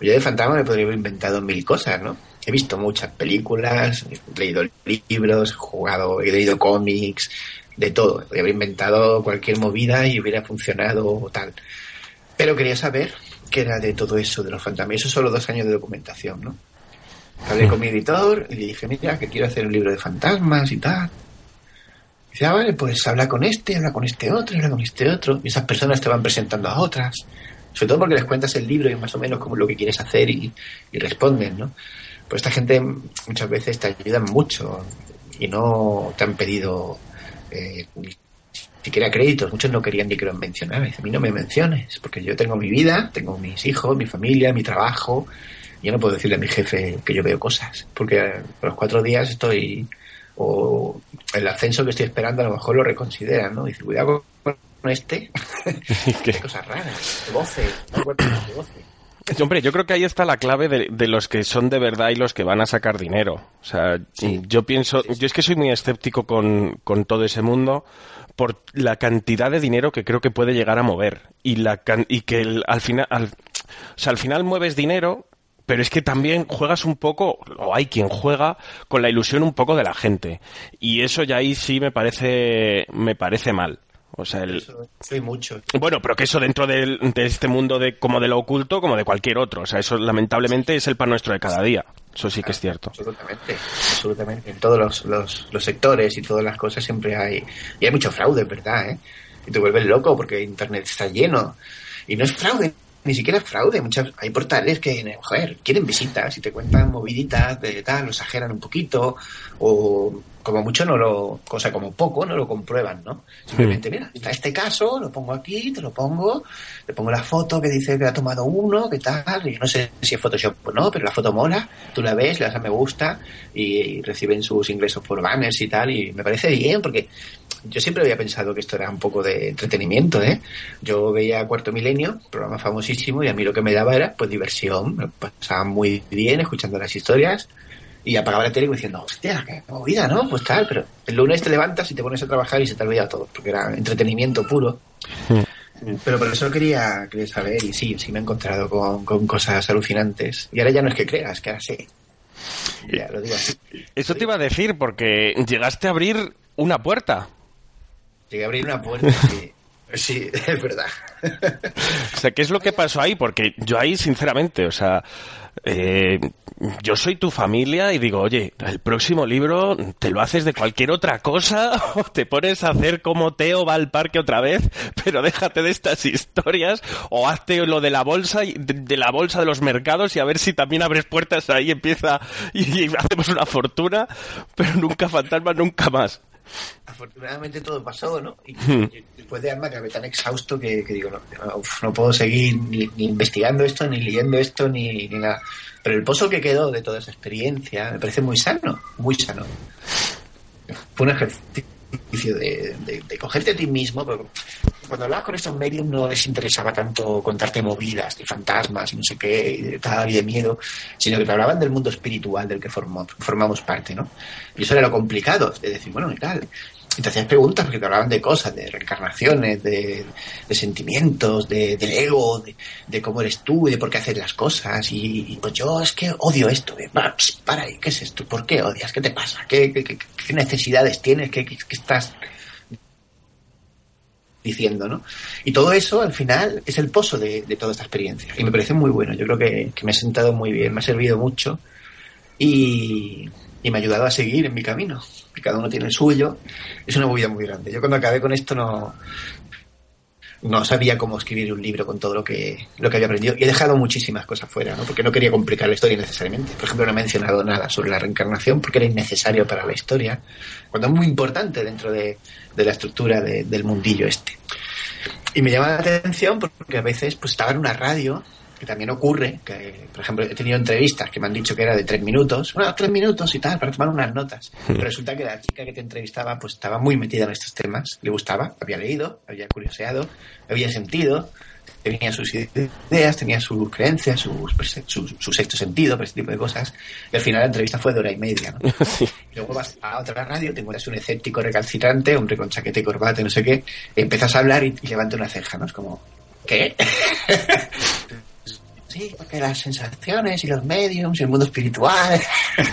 Yo de fantasma me podría haber inventado mil cosas, ¿no? He visto muchas películas, he leído libros, he jugado, he leído cómics, de todo. Podría haber inventado cualquier movida y hubiera funcionado o tal. Pero quería saber era de todo eso, de los fantasmas. Eso solo dos años de documentación, ¿no? Hablé con mi editor y le dije, mira, que quiero hacer un libro de fantasmas y tal. Y dice, ah, vale, pues habla con este, habla con este otro, habla con este otro. Y esas personas te van presentando a otras. Sobre todo porque les cuentas el libro y más o menos como lo que quieres hacer y, responden, ¿no? Pues esta gente muchas veces te ayudan mucho y no te han pedido eh, siquiera créditos. Muchos no querían ni que los mencionara. a mí no me menciones, porque yo tengo mi vida, tengo mis hijos, mi familia, mi trabajo. Yo no puedo decirle a mi jefe que yo veo cosas, porque a los cuatro días estoy, o el ascenso que estoy esperando a lo mejor lo reconsideran, ¿no? Dice, cuidado con este. Cosas raras, voces, Hombre, yo creo que ahí está la clave de, los que son de verdad y los que van a sacar dinero. O sea, yo pienso, yo es que soy muy escéptico con, con todo ese mundo por la cantidad de dinero que creo que puede llegar a mover y la y que al final al, o sea, al final mueves dinero pero es que también juegas un poco, o hay quien juega con la ilusión un poco de la gente. Y eso ya ahí sí me parece, me parece mal. O sea, el... mucho. Bueno, pero que eso dentro de, este mundo de como de lo oculto, como de cualquier otro. O sea, eso lamentablemente es el pan nuestro de cada día. Eso sí que es cierto. Absolutamente, absolutamente. En todos los, los, los, sectores y todas las cosas siempre hay... Y hay mucho fraude, ¿verdad? ¿eh? Y te vuelves loco porque Internet está lleno. Y no es fraude, ni siquiera es fraude. Muchas, hay portales que, joder, quieren visitas y te cuentan moviditas de tal, lo exageran un poquito o como mucho no lo, cosa como poco, no lo comprueban, ¿no? Simplemente, mira, está este caso, lo pongo aquí, te lo pongo, le pongo la foto que dice que ha tomado uno, que tal, y no sé si es Photoshop o no, pero la foto mola, tú la ves, le das a me gusta y, reciben sus ingresos por banners y tal, y me parece bien porque yo siempre había pensado que esto era un poco de entretenimiento, ¿eh? Yo veía Cuarto Milenio, programa famosísimo, y a mí lo que me daba era, pues, diversión. Me pasaba muy bien escuchando las historias y apagaba la tele diciendo, hostia, qué movida, ¿no? Pues tal, pero el lunes te levantas y te pones a trabajar y se te olvida todo, porque era entretenimiento puro. Pero por eso quería, quería saber, y sí, sí me he encontrado con, con cosas alucinantes. Y ahora ya no es que creas, que ahora sé. Ya, lo digo así. Eso te iba a decir, porque llegaste a abrir una puerta. Llegué a abrir una puerta, sí. Sí, es verdad. O sea, ¿qué es lo que pasó ahí? Porque yo ahí, sinceramente, o sea, eh, yo soy tu familia y digo, oye, el próximo libro te lo haces de cualquier otra cosa o te pones a hacer como Teo va al parque otra vez, pero déjate de estas historias o hazte lo de la bolsa y de, la bolsa de los mercados y a ver si también abres puertas ahí empieza y, y hacemos una fortuna, pero nunca fantasma, nunca más. Afortunadamente todo pasó, ¿no? Y, y después de Alma acabé tan exhausto que, que digo, no, no, uf, no puedo seguir ni, ni investigando esto, ni leyendo esto, ni, ni nada. Pero el pozo que quedó de toda esa experiencia me parece muy sano, muy sano. Fue un ejercicio de, de, de cogerte a ti mismo, pero cuando hablabas con estos medios no les interesaba tanto contarte movidas, de fantasmas y no sé qué, y de tal y de miedo, sino que te hablaban del mundo espiritual del que formamos, formamos parte, ¿no? Y eso era lo complicado, de decir, bueno, y tal. Y te hacías preguntas porque te hablaban de cosas, de reencarnaciones, de, sentimientos, de, del ego, de, cómo eres tú y de por qué haces las cosas. Y, pues yo es que odio esto. De, para, ahí, ¿qué es esto? ¿Por qué odias? ¿Qué te pasa? ¿Qué, qué, qué, qué necesidades tienes? ¿Qué, qué, qué estás diciendo, ¿no? Y todo eso, al final, es el pozo de, de, toda esta experiencia. Y me parece muy bueno. Yo creo que, que me ha sentado muy bien, me ha servido mucho y, y me ha ayudado a seguir en mi camino. Cada uno tiene el suyo. Es una movida muy grande. Yo cuando acabé con esto no, no sabía cómo escribir un libro con todo lo que, lo que había aprendido. Y he dejado muchísimas cosas fuera, ¿no? Porque no quería complicar la historia necesariamente. Por ejemplo, no he mencionado nada sobre la reencarnación porque era innecesario para la historia, cuando es muy importante dentro de, de la estructura de, del mundillo este. Y me llama la atención porque a veces pues estaba en una radio que también ocurre, que por ejemplo he tenido entrevistas que me han dicho que era de tres minutos, bueno, tres minutos y tal, para tomar unas notas. Pero resulta que la chica que te entrevistaba pues estaba muy metida en estos temas, le gustaba, había leído, había curioseado, había sentido, tenía sus ideas, tenía sus creencias, sus, su, su, sexto sentido, ese tipo de cosas. Y al final la entrevista fue de hora y media. ¿no? Y luego vas a otra radio, te encuentras un escéptico recalcitrante, hombre con chaqueta y corbata, no sé qué, y empiezas a hablar y, y levanta una ceja, ¿no? Es como, ¿qué? sí, porque las sensaciones y los mediums y el mundo espiritual.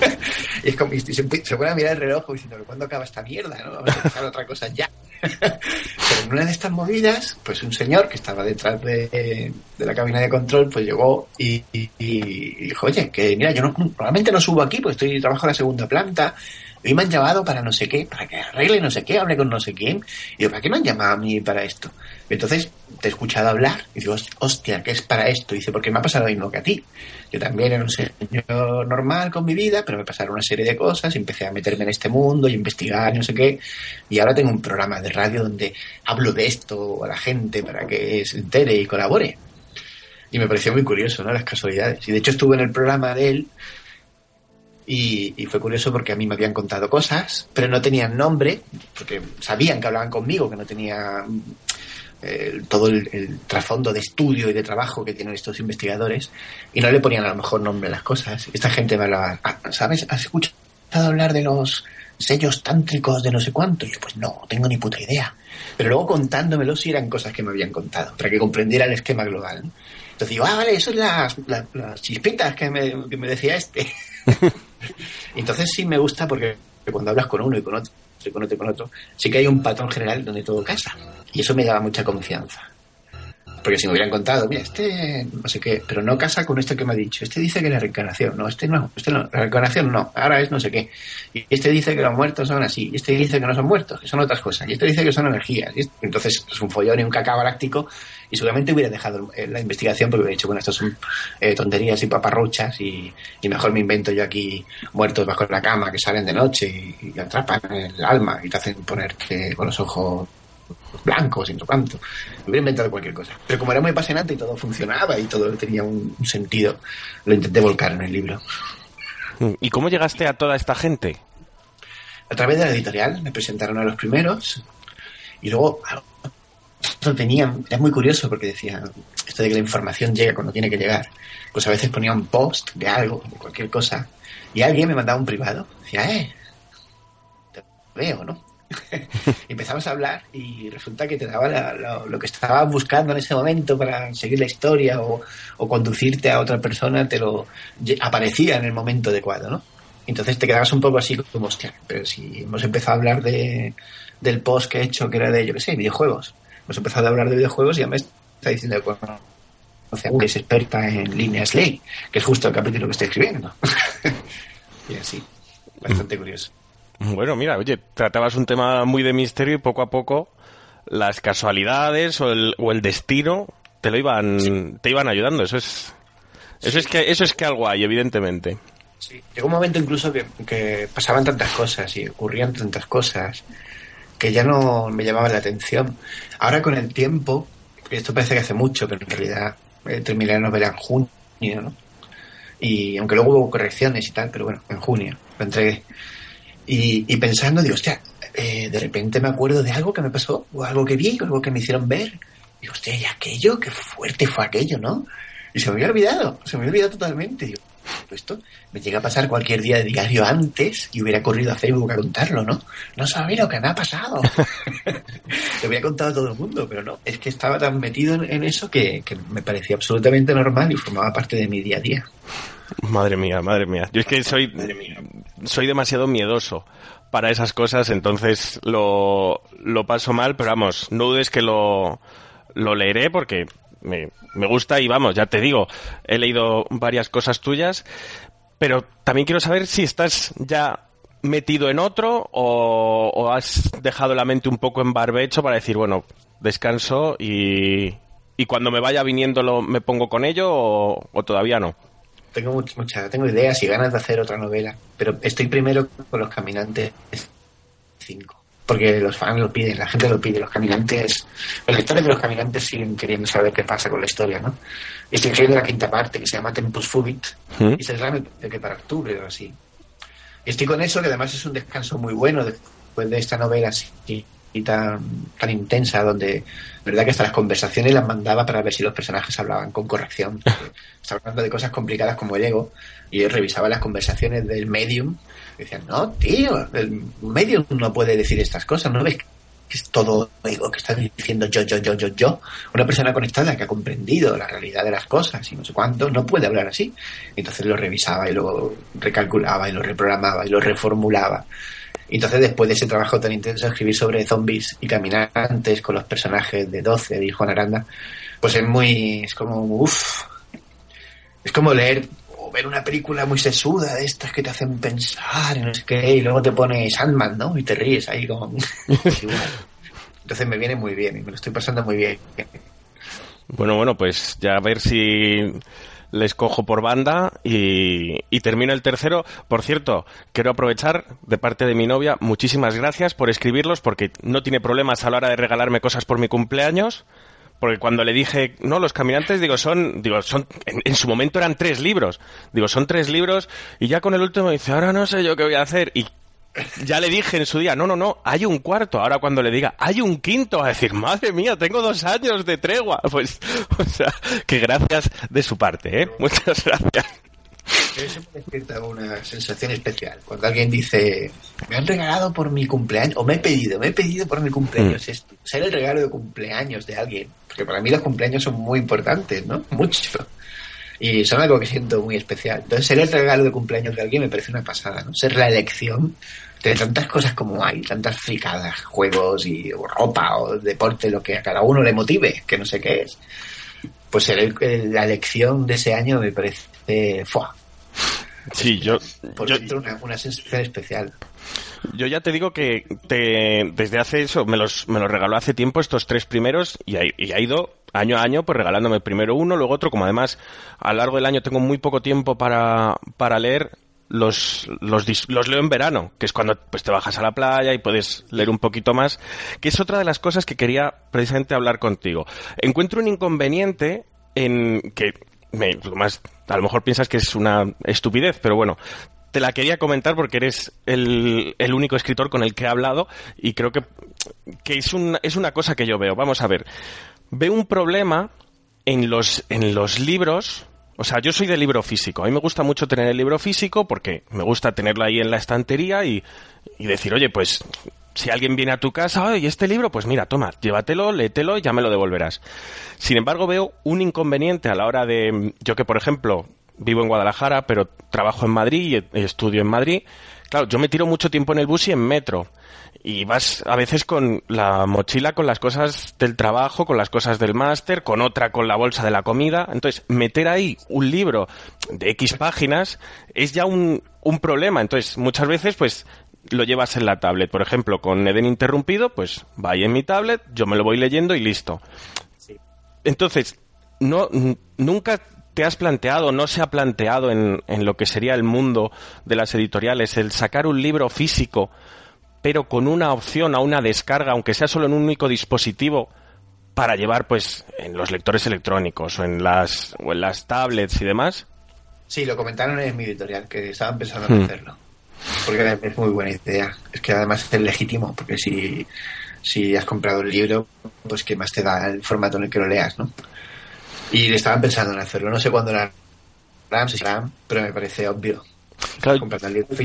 y es como, y se, se pone a mirar el reloj diciendo, ¿cuándo acaba esta mierda? ¿no? Vamos a empezar otra cosa ya. Pero en una de estas movidas, pues un señor que estaba detrás de, de la cabina de control, pues llegó y, y, dijo, oye, que mira, yo no, normalmente no subo aquí, pues estoy trabajo en la segunda planta, hoy me han llamado para no sé qué, para que arregle no sé qué, hable con no sé quién. Y yo, ¿para qué me han llamado a mí para esto? Entonces te he escuchado hablar y digo, hostia, ¿qué es para esto? Y dice, porque me ha pasado lo mismo que a ti. Yo también era un señor normal con mi vida, pero me pasaron una serie de cosas y empecé a meterme en este mundo y investigar no sé qué. Y ahora tengo un programa de radio donde hablo de esto a la gente para que se entere y colabore. Y me pareció muy curioso, ¿no? Las casualidades. Y de hecho estuve en el programa de él y, y, fue curioso porque a mí me habían contado cosas, pero no tenían nombre, porque sabían que hablaban conmigo, que no tenía eh, todo el, el, trasfondo de estudio y de trabajo que tienen estos investigadores, y no le ponían a lo mejor nombre a las cosas. Esta gente me hablaba, ah, ¿sabes? ¿Has escuchado hablar de los sellos tántricos de no sé cuánto? Y yo, pues no, tengo ni puta idea. Pero luego contándomelo sí eran cosas que me habían contado, para que comprendiera el esquema global. Entonces digo, ah, vale, eso es las, las, las chispitas que me, que me decía este. Entonces sí me gusta porque cuando hablas con uno y con otro y con otro y con otro, sí que hay un patrón general donde todo casa. Y eso me daba mucha confianza. Porque si me hubieran contado, mira, este no sé qué, pero no casa con esto que me ha dicho. Este dice que la reencarnación, no, este no, este no, la reencarnación no, ahora es no sé qué. Y este dice que los muertos son así, y este dice que no son muertos, que son otras cosas, y este dice que son energías. Y entonces es un follón y un cacao galáctico, y seguramente hubiera dejado la investigación porque hubiera dicho, bueno, esto son eh, tonterías y paparruchas, y, y, mejor me invento yo aquí muertos bajo la cama que salen de noche y, y atrapan el alma y te hacen ponerte con los ojos blancos y no. Me hubiera inventado cualquier cosa. Pero como era muy apasionante y todo funcionaba y todo tenía un, un sentido, lo intenté volcar en el libro. ¿Y cómo llegaste a toda esta gente? A través de la editorial, me presentaron a los primeros y luego tenían, era muy curioso porque decía esto de que la información llega cuando tiene que llegar. Pues a veces ponía un post de algo, de cualquier cosa, Y alguien me mandaba un privado. Decía, eh, te veo, ¿no? empezamos a hablar y resulta que te daba la- lo, lo que estabas buscando en ese momento para seguir la historia o, o conducirte a otra persona, te lo aparecía en el momento adecuado, ¿no? Entonces te quedabas un poco así como, hostia, pero si hemos empezado a hablar de, del post que he hecho, que era de, yo qué sé, videojuegos. Hemos empezado a hablar de videojuegos y ya me está diciendo, bueno, o sea, que es experta en líneas ley, que es justo el capítulo que estoy escribiendo. y así, bastante curioso. Bueno, mira, oye, tratabas un tema muy de misterio y poco a poco las casualidades o el, o el destino te lo iban te iban ayudando. Eso es eso es que eso es que algo hay, evidentemente. Sí. Llegó un momento incluso que, que pasaban tantas cosas y ocurrían tantas cosas que ya no me llamaban la atención. Ahora con el tiempo, esto parece que hace mucho, pero en realidad eh, terminé la novela en junio, ¿no? Y aunque luego hubo correcciones y tal, pero bueno, en junio lo entregué. Y, y pensando, digo, hostia, eh, de repente me acuerdo de algo que me pasó, o algo que vi, o algo que me hicieron ver. Digo, hostia, y aquello, qué fuerte fue aquello, ¿no? Y se me había olvidado, se me había olvidado totalmente. Digo, esto me llega a pasar cualquier día de diario antes y hubiera corrido a Facebook a contarlo, ¿no? No sabía lo que me ha pasado. Lo hubiera contado a todo el mundo, pero no. Es que estaba tan metido en, en eso que, que me parecía absolutamente normal y formaba parte de mi día a día. Madre mía, madre mía. Yo es que soy soy demasiado miedoso para esas cosas, entonces lo, lo paso mal, pero vamos, no dudes que lo, lo leeré porque me, me gusta y vamos, ya te digo, he leído varias cosas tuyas, pero también quiero saber si estás ya metido en otro o, has dejado la mente un poco en barbecho para decir, bueno, descanso y, y cuando me vaya viniéndolo me pongo con ello o, o todavía no. Tengo much- mucha, tengo ideas y ganas de hacer otra novela, pero estoy primero con Los Caminantes 5. Porque los fans lo piden, la gente lo pide, los caminantes, los lectores de los caminantes siguen queriendo saber qué pasa con la historia, ¿no? Y estoy escribiendo la quinta parte que se llama Tempus Fugit ¿Mm? y se de que para octubre o así. Y estoy con eso, que además es un descanso muy bueno después de esta novela así y tan, tan intensa, donde, verdad que hasta las conversaciones las mandaba para ver si los personajes hablaban con corrección. Estaba hablando de cosas complicadas como el ego, y yo revisaba las conversaciones del medium, y decían, no, tío, el medium no puede decir estas cosas, ¿no ves que es todo ego que está diciendo yo, yo, yo, yo, yo. Una persona conectada que ha comprendido la realidad de las cosas y no sé cuánto, no puede hablar así. Entonces lo revisaba y lo recalculaba y lo reprogramaba y lo reformulaba. Y entonces después de ese trabajo tan intenso escribir sobre zombies y caminantes con los personajes de 12 de Juan Aranda, pues es muy, es como, es como leer o ver una película muy sesuda de estas que te hacen pensar y no sé qué, y luego te pone Sandman, ¿no? Y te ríes ahí como... Entonces me viene muy bien y me lo estoy pasando muy bien. Bueno, bueno, pues ya a ver si les cojo por banda y, termino el tercero. Por cierto, quiero aprovechar de parte de mi novia, muchísimas gracias por escribirlos porque no tiene problemas a la hora de regalarme cosas por mi cumpleaños. Porque cuando le dije, no, los caminantes, digo, son, digo, son, en, en su momento eran tres libros. Digo, son tres libros, y ya con el último dice, ahora no sé yo qué voy a hacer. Y ya le dije en su día, no, no, no, hay un cuarto. Ahora cuando le diga, hay un quinto, va a decir, madre mía, tengo dos años de tregua. Pues, o sea, que gracias de su parte, ¿eh? Muchas gracias. Eso me despierta una sensación especial. Cuando alguien dice, me han regalado por mi cumpleaños, o me he pedido, me he pedido por mi cumpleaños esto. Ser el regalo de cumpleaños de alguien. Porque para mí los cumpleaños son muy importantes, ¿no? Mucho. Y son algo que siento muy especial. Entonces, ser el regalo de cumpleaños de alguien me parece una pasada, ¿no? Ser la elección de tantas cosas como hay, tantas fricadas, juegos y o ropa o deporte, lo que a cada uno le motive, que no sé qué es. Pues ser el- el- la elección de ese año me parece... ¡fua! Sí, yo, por yo, dentro una, una sensación especial. Yo ya te digo que te, desde hace eso, me los, me los regaló hace tiempo estos tres primeros y ha, y ha ido año a año pues regalándome primero uno, luego otro, como además a lo largo del año tengo muy poco tiempo para, para leer, los, los, los leo en verano, que es cuando pues te bajas a la playa y puedes leer un poquito más, que es otra de las cosas que quería precisamente hablar contigo. Encuentro un inconveniente en que me, más, a lo mejor piensas que es una estupidez, pero bueno, te la quería comentar porque eres el, el único escritor con el que he hablado y creo que, que es, un- es una cosa que yo veo. Vamos a ver, veo un problema en los, en los libros, O sea, yo soy de libro físico. A mí me gusta mucho tener el libro físico porque me gusta tenerlo ahí en la estantería y, y decir, oye, pues si alguien viene a tu casa, y este libro, pues mira, toma, llévatelo, léetelo y ya me lo devolverás. Sin embargo, veo un inconveniente a la hora de, yo que por ejemplo, vivo en Guadalajara, pero trabajo en Madrid y estudio en Madrid. Claro, yo me tiro mucho tiempo en el bus y en metro. Y vas a veces con la mochila, con las cosas del trabajo, con las cosas del máster, con otra con la bolsa de la comida. Entonces, meter ahí un libro de X páginas es ya un, un problema. Entonces, muchas veces, pues, lo llevas en la tablet. Por ejemplo, con Eden interrumpido, pues va ahí en mi tablet, yo me lo voy leyendo y listo. Entonces, no, nunca te has planteado, no se ha planteado en, en lo que sería el mundo de las editoriales, el sacar un libro físico, pero con una opción a una descarga, aunque sea solo en un único dispositivo, para llevar pues en los lectores electrónicos o en las, o en las tablets y demás? Sí, lo comentaron en mi editorial, que estaban pensando en hmm. hacerlo. Porque es muy buena idea. Es que además es legítimo, porque si, si has comprado el libro, pues que más te da el formato en el que lo leas, ¿no? Y estaban pensando en hacerlo. No sé cuándo era RAM, si RAM, pero me parece obvio. Claro. Comprando el libro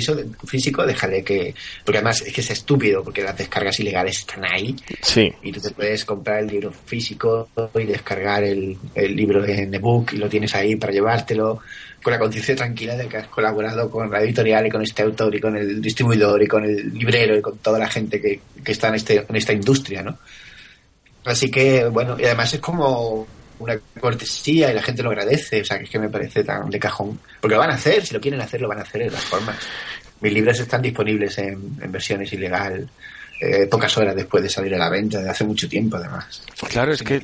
físico, déjale que. Porque además es que es estúpido, porque las descargas ilegales están ahí. Sí. Y tú te puedes comprar el libro físico y descargar el, el libro en ebook y lo tienes ahí para llevártelo con la conciencia tranquila de que has colaborado con la editorial y con este autor y con el distribuidor y con el librero y con toda la gente que, está en, este, en esta industria, ¿no? Así que, bueno, y además es como una cortesía y la gente lo agradece, o sea, que es que me parece tan de cajón. Porque lo van a hacer, si lo quieren hacer, lo van a hacer de las formas. Mis libros están disponibles en, versiones ilegal eh, pocas horas después de salir a la venta, de hace mucho tiempo además. Claro, es que...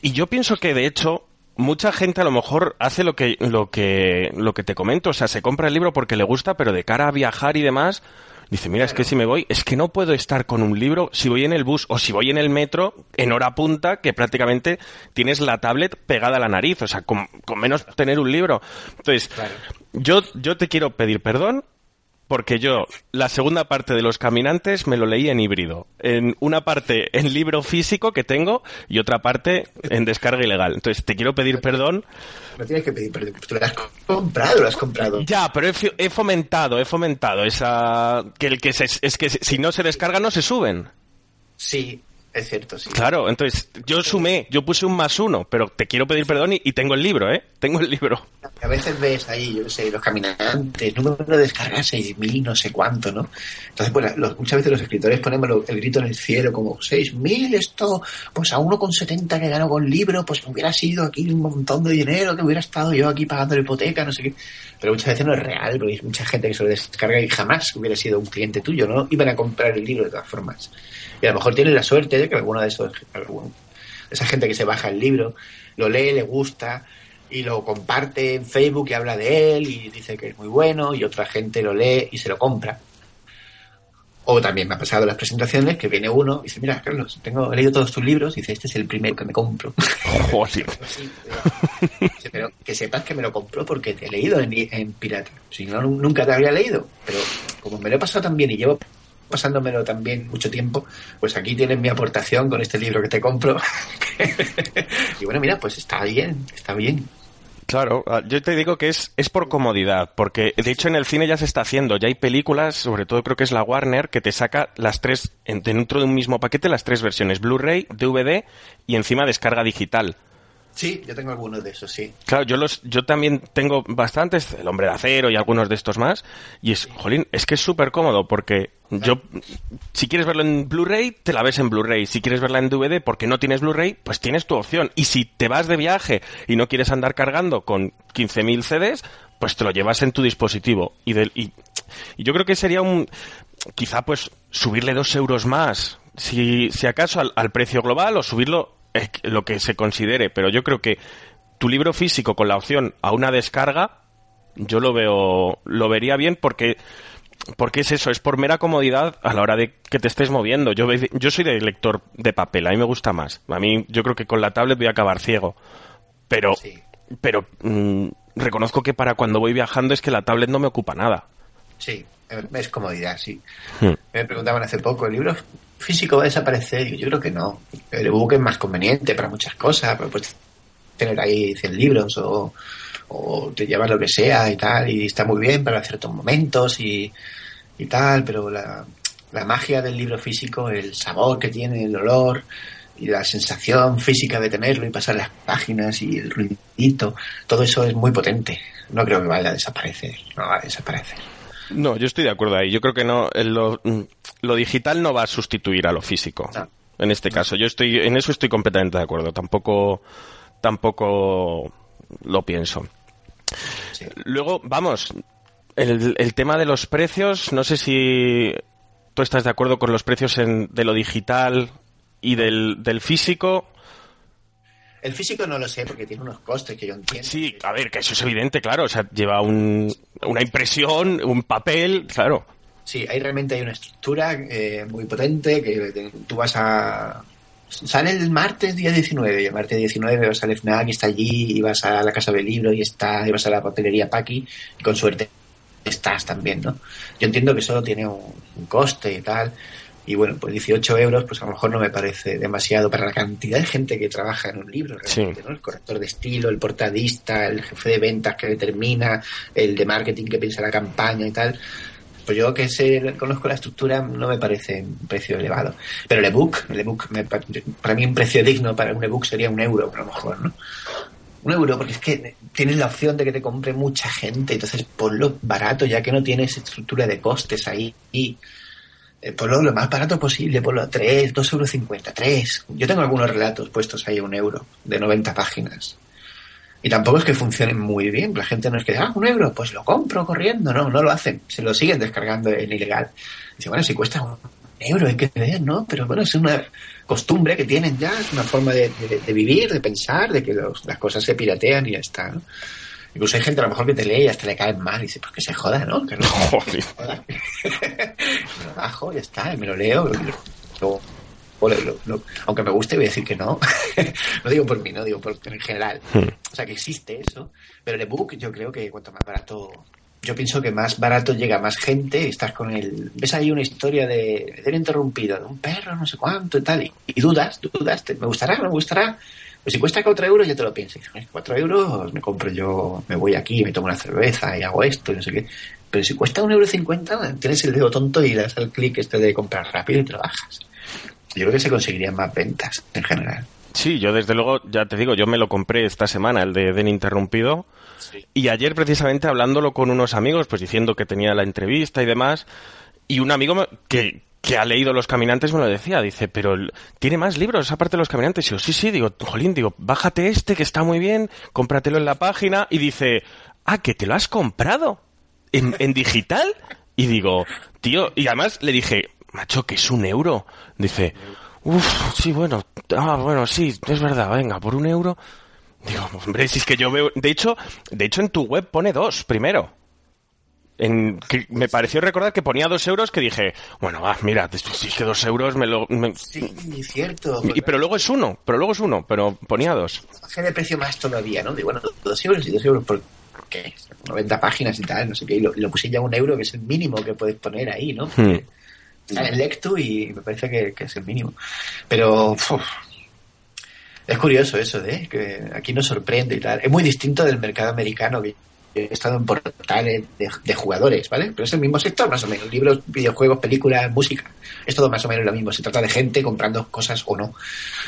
Y yo pienso que de hecho mucha gente a lo mejor hace lo que, lo que, lo que te comento, o sea, se compra el libro porque le gusta, pero de cara a viajar y demás, dice, mira, es que si me voy, es que no puedo estar con un libro si voy en el bus o si voy en el metro en hora punta, que prácticamente tienes la tablet pegada a la nariz, o sea, con, menos tener un libro. Entonces, yo, yo te quiero pedir perdón porque yo la segunda parte de Los Caminantes me lo leí en híbrido. En una parte en libro físico que tengo y otra parte en descarga ilegal. Entonces te quiero pedir perdón. No tienes que pedir perdón, tú lo has comprado, lo has comprado. Ya, pero he, fomentado, he fomentado esa que el que es que si no se descarga no se suben. Sí, es cierto, sí. Claro, entonces yo sumé, yo puse un más uno, pero te quiero pedir perdón y, tengo el libro, ¿eh? Tengo el libro. A veces ves ahí, yo sé, los caminantes, número de descargas 6.000, no sé cuánto, ¿no? Entonces, pues muchas veces los escritores ponemos el grito en el cielo como 6.000, esto, pues a 1,70 que gano con libro, pues me hubiera sido aquí un montón de dinero, que hubiera estado yo aquí pagando la hipoteca, no sé qué. Pero muchas veces no es real, porque hay mucha gente que se lo descarga y jamás hubiera sido un cliente tuyo, ¿no? Iban a comprar el libro de todas formas. Y a lo mejor tiene la suerte de que alguno de esos, esa gente que se baja el libro, lo lee, le gusta y lo comparte en Facebook y habla de él y dice que es muy bueno y otra gente lo lee y se lo compra. O también me ha pasado en las presentaciones que viene uno y dice, mira, Carlos, tengo, he leído todos tus libros y dice, este es el primero que me compro. pero, que sepas que me lo compro porque te he leído en, en pirata. Si no, nunca te habría leído. Pero como me lo he pasado tan bien y llevo pasándomelo también mucho tiempo, pues aquí tienes mi aportación con este libro que te compro. y bueno, mira, pues está bien, está bien. Claro, ah, yo te digo que es, es por comodidad, porque de hecho en el cine ya se está haciendo, ya hay películas, sobre todo creo que es la Warner, que te saca las tres, dentro de un mismo paquete, las tres versiones, Blu-ray, DVD y encima descarga digital. Sí, yo tengo algunos de esos, sí. Claro, yo los, yo también tengo bastantes, el hombre de acero y algunos de estos más, y es, jolín, es que es súper cómodo porque yo, si quieres verlo en Blu-ray, te la ves en Blu-ray. Si quieres verla en DVD porque no tienes Blu-ray, pues tienes tu opción. Y si te vas de viaje y no quieres andar cargando con 15.000 CDs, pues te lo llevas en tu dispositivo. Y, del, y, yo creo que sería un, quizá pues subirle dos euros más, si, si acaso al, al precio global o subirlo lo que se considere, pero yo creo que tu libro físico con la opción a una descarga, yo lo veo, lo vería bien porque porque es eso, es por mera comodidad a la hora de que te estés moviendo. Yo, yo soy de lector de papel, a mí me gusta más. A mí, yo creo que con la tablet voy a acabar ciego. Pero, pero mm, reconozco que para cuando voy viajando es que la tablet no me ocupa nada. Sí, es comodidad, sí. Hmm. Me preguntaban hace poco, ¿el libro físico va a desaparecer? Yo creo que no. El ebook es más conveniente para muchas cosas, pues tener ahí 100 libros o, o te llevas lo que sea y tal, y está muy bien para ciertos momentos y, y tal, pero la, la magia del libro físico, el sabor que tiene, el olor y la sensación física de tenerlo y pasar las páginas y el ruidito, todo eso es muy potente. No creo que vaya a desaparecer, no va a desaparecer. No, yo estoy de acuerdo ahí. Yo creo que no, lo, lo digital no va a sustituir a lo físico. No. En este caso, yo estoy, en eso estoy completamente de acuerdo. Tampoco, tampoco lo pienso. Sí. Luego, vamos, el, el tema de los precios, no sé si tú estás de acuerdo con los precios en- de lo digital y del, del físico. El físico no lo sé porque tiene unos costes que yo entiendo. Sí, a ver, que eso es evidente, claro. O sea, lleva un, una impresión, un papel, claro. Sí, ahí realmente hay una estructura eh, muy potente que te- tú vas a... Sale el martes día 19 y el martes 19 vas al FNAC y está allí y vas a la casa del libro y está y vas a la papelería Paqui y con suerte estás también, ¿no? Yo entiendo que solo tiene un, un coste y tal y bueno, pues 18 euros pues a lo mejor no me parece demasiado para la cantidad de gente que trabaja en un libro realmente, Sí. ¿no? El corrector de estilo, el portadista, el jefe de ventas que determina, el de marketing que piensa la campaña y tal. Pues yo que sé, conozco la estructura, no me parece un precio elevado. Pero el ebook, el ebook, me pa- para mí un precio digno para un ebook sería un euro, a lo mejor, ¿no? Un euro, porque es que tienes la opción de que te compre mucha gente, entonces ponlo barato, ya que no tienes estructura de costes ahí. Y ponlo lo más barato posible, ponlo a 3, 2 euros 50, 3. Yo tengo algunos relatos puestos ahí a un euro, de 90 páginas. Y tampoco es que funcionen muy bien. La gente no es que, ah, un euro, pues lo compro corriendo. No, no lo hacen. Se lo siguen descargando en ilegal. Dice, bueno, si cuesta un euro hay que ver, ¿no? Pero bueno, es una costumbre que tienen ya, es una forma de vivir, de pensar, de que los- las cosas se piratean y ya está, ¿no? Incluso hay gente a lo mejor que te lee y hasta le caen mal y dice, pues que se joda, ¿no? Que no Joder. se joda. me lo bajo, ya está, me lo leo. lo- aunque me guste, voy a decir que no. no digo por mí, no digo por en general. O sea, que existe eso. Pero el ebook, yo creo que cuanto más barato. Yo pienso que más barato llega más gente. Estás con el. Ves ahí una historia de. de interrumpido, de un perro, no sé cuánto y tal. Y, y dudas, dudas. te- ¿Me gustará? ¿No me gustará? Pues si cuesta 4 euros, ya te lo piensas. 4 euros me compro yo, me voy aquí, me tomo una cerveza y hago esto y no sé qué. Pero si cuesta un euro cincuenta, tienes el dedo tonto y das al clic este de comprar rápido y te lo bajas. Yo creo que se conseguirían más ventas en general. Sí, yo desde luego, ya te digo, yo me lo compré esta semana, el de Den Interrumpido. Y ayer precisamente hablándolo con unos amigos, pues diciendo que tenía la entrevista y demás, y un amigo me- que, que ha leído Los Caminantes me lo decía, dice, pero tiene más libros aparte de Los Caminantes. Y yo, sí, sí, digo, jolín, digo, bájate este que está muy bien, cómpratelo en la página. Y dice, ah, que te lo has comprado en, en digital. Y digo, tío, y además le dije, macho, que es un euro. Dice, uff, sí, bueno, ah, bueno, sí, es verdad, venga, por un euro. Digo, hombre, si es que yo veo, de hecho, de hecho en tu web pone dos primero. En, que me pareció recordar que ponía dos euros que dije, bueno, va, mira, si es que dos euros me lo... me- Sí, cierto. y, pero luego es uno, pero luego es uno, pero ponía dos. bajé de precio más todavía, ¿no? Digo, bueno, dos euros y dos euros por ¿qué? 90 páginas y tal, no sé qué, y lo, lo puse ya a un euro, que es el mínimo que puedes poner ahí, ¿no? Hmm. Está en Lectu y me parece que, que es el mínimo. Pero uf, es curioso eso, ¿eh? Que aquí nos sorprende y tal. Es muy distinto del mercado americano que he estado en portales de, de jugadores, ¿vale? Pero es el mismo sector, más o menos. Libros, videojuegos, películas, música. Es todo más o menos lo mismo. Se trata de gente comprando cosas o no.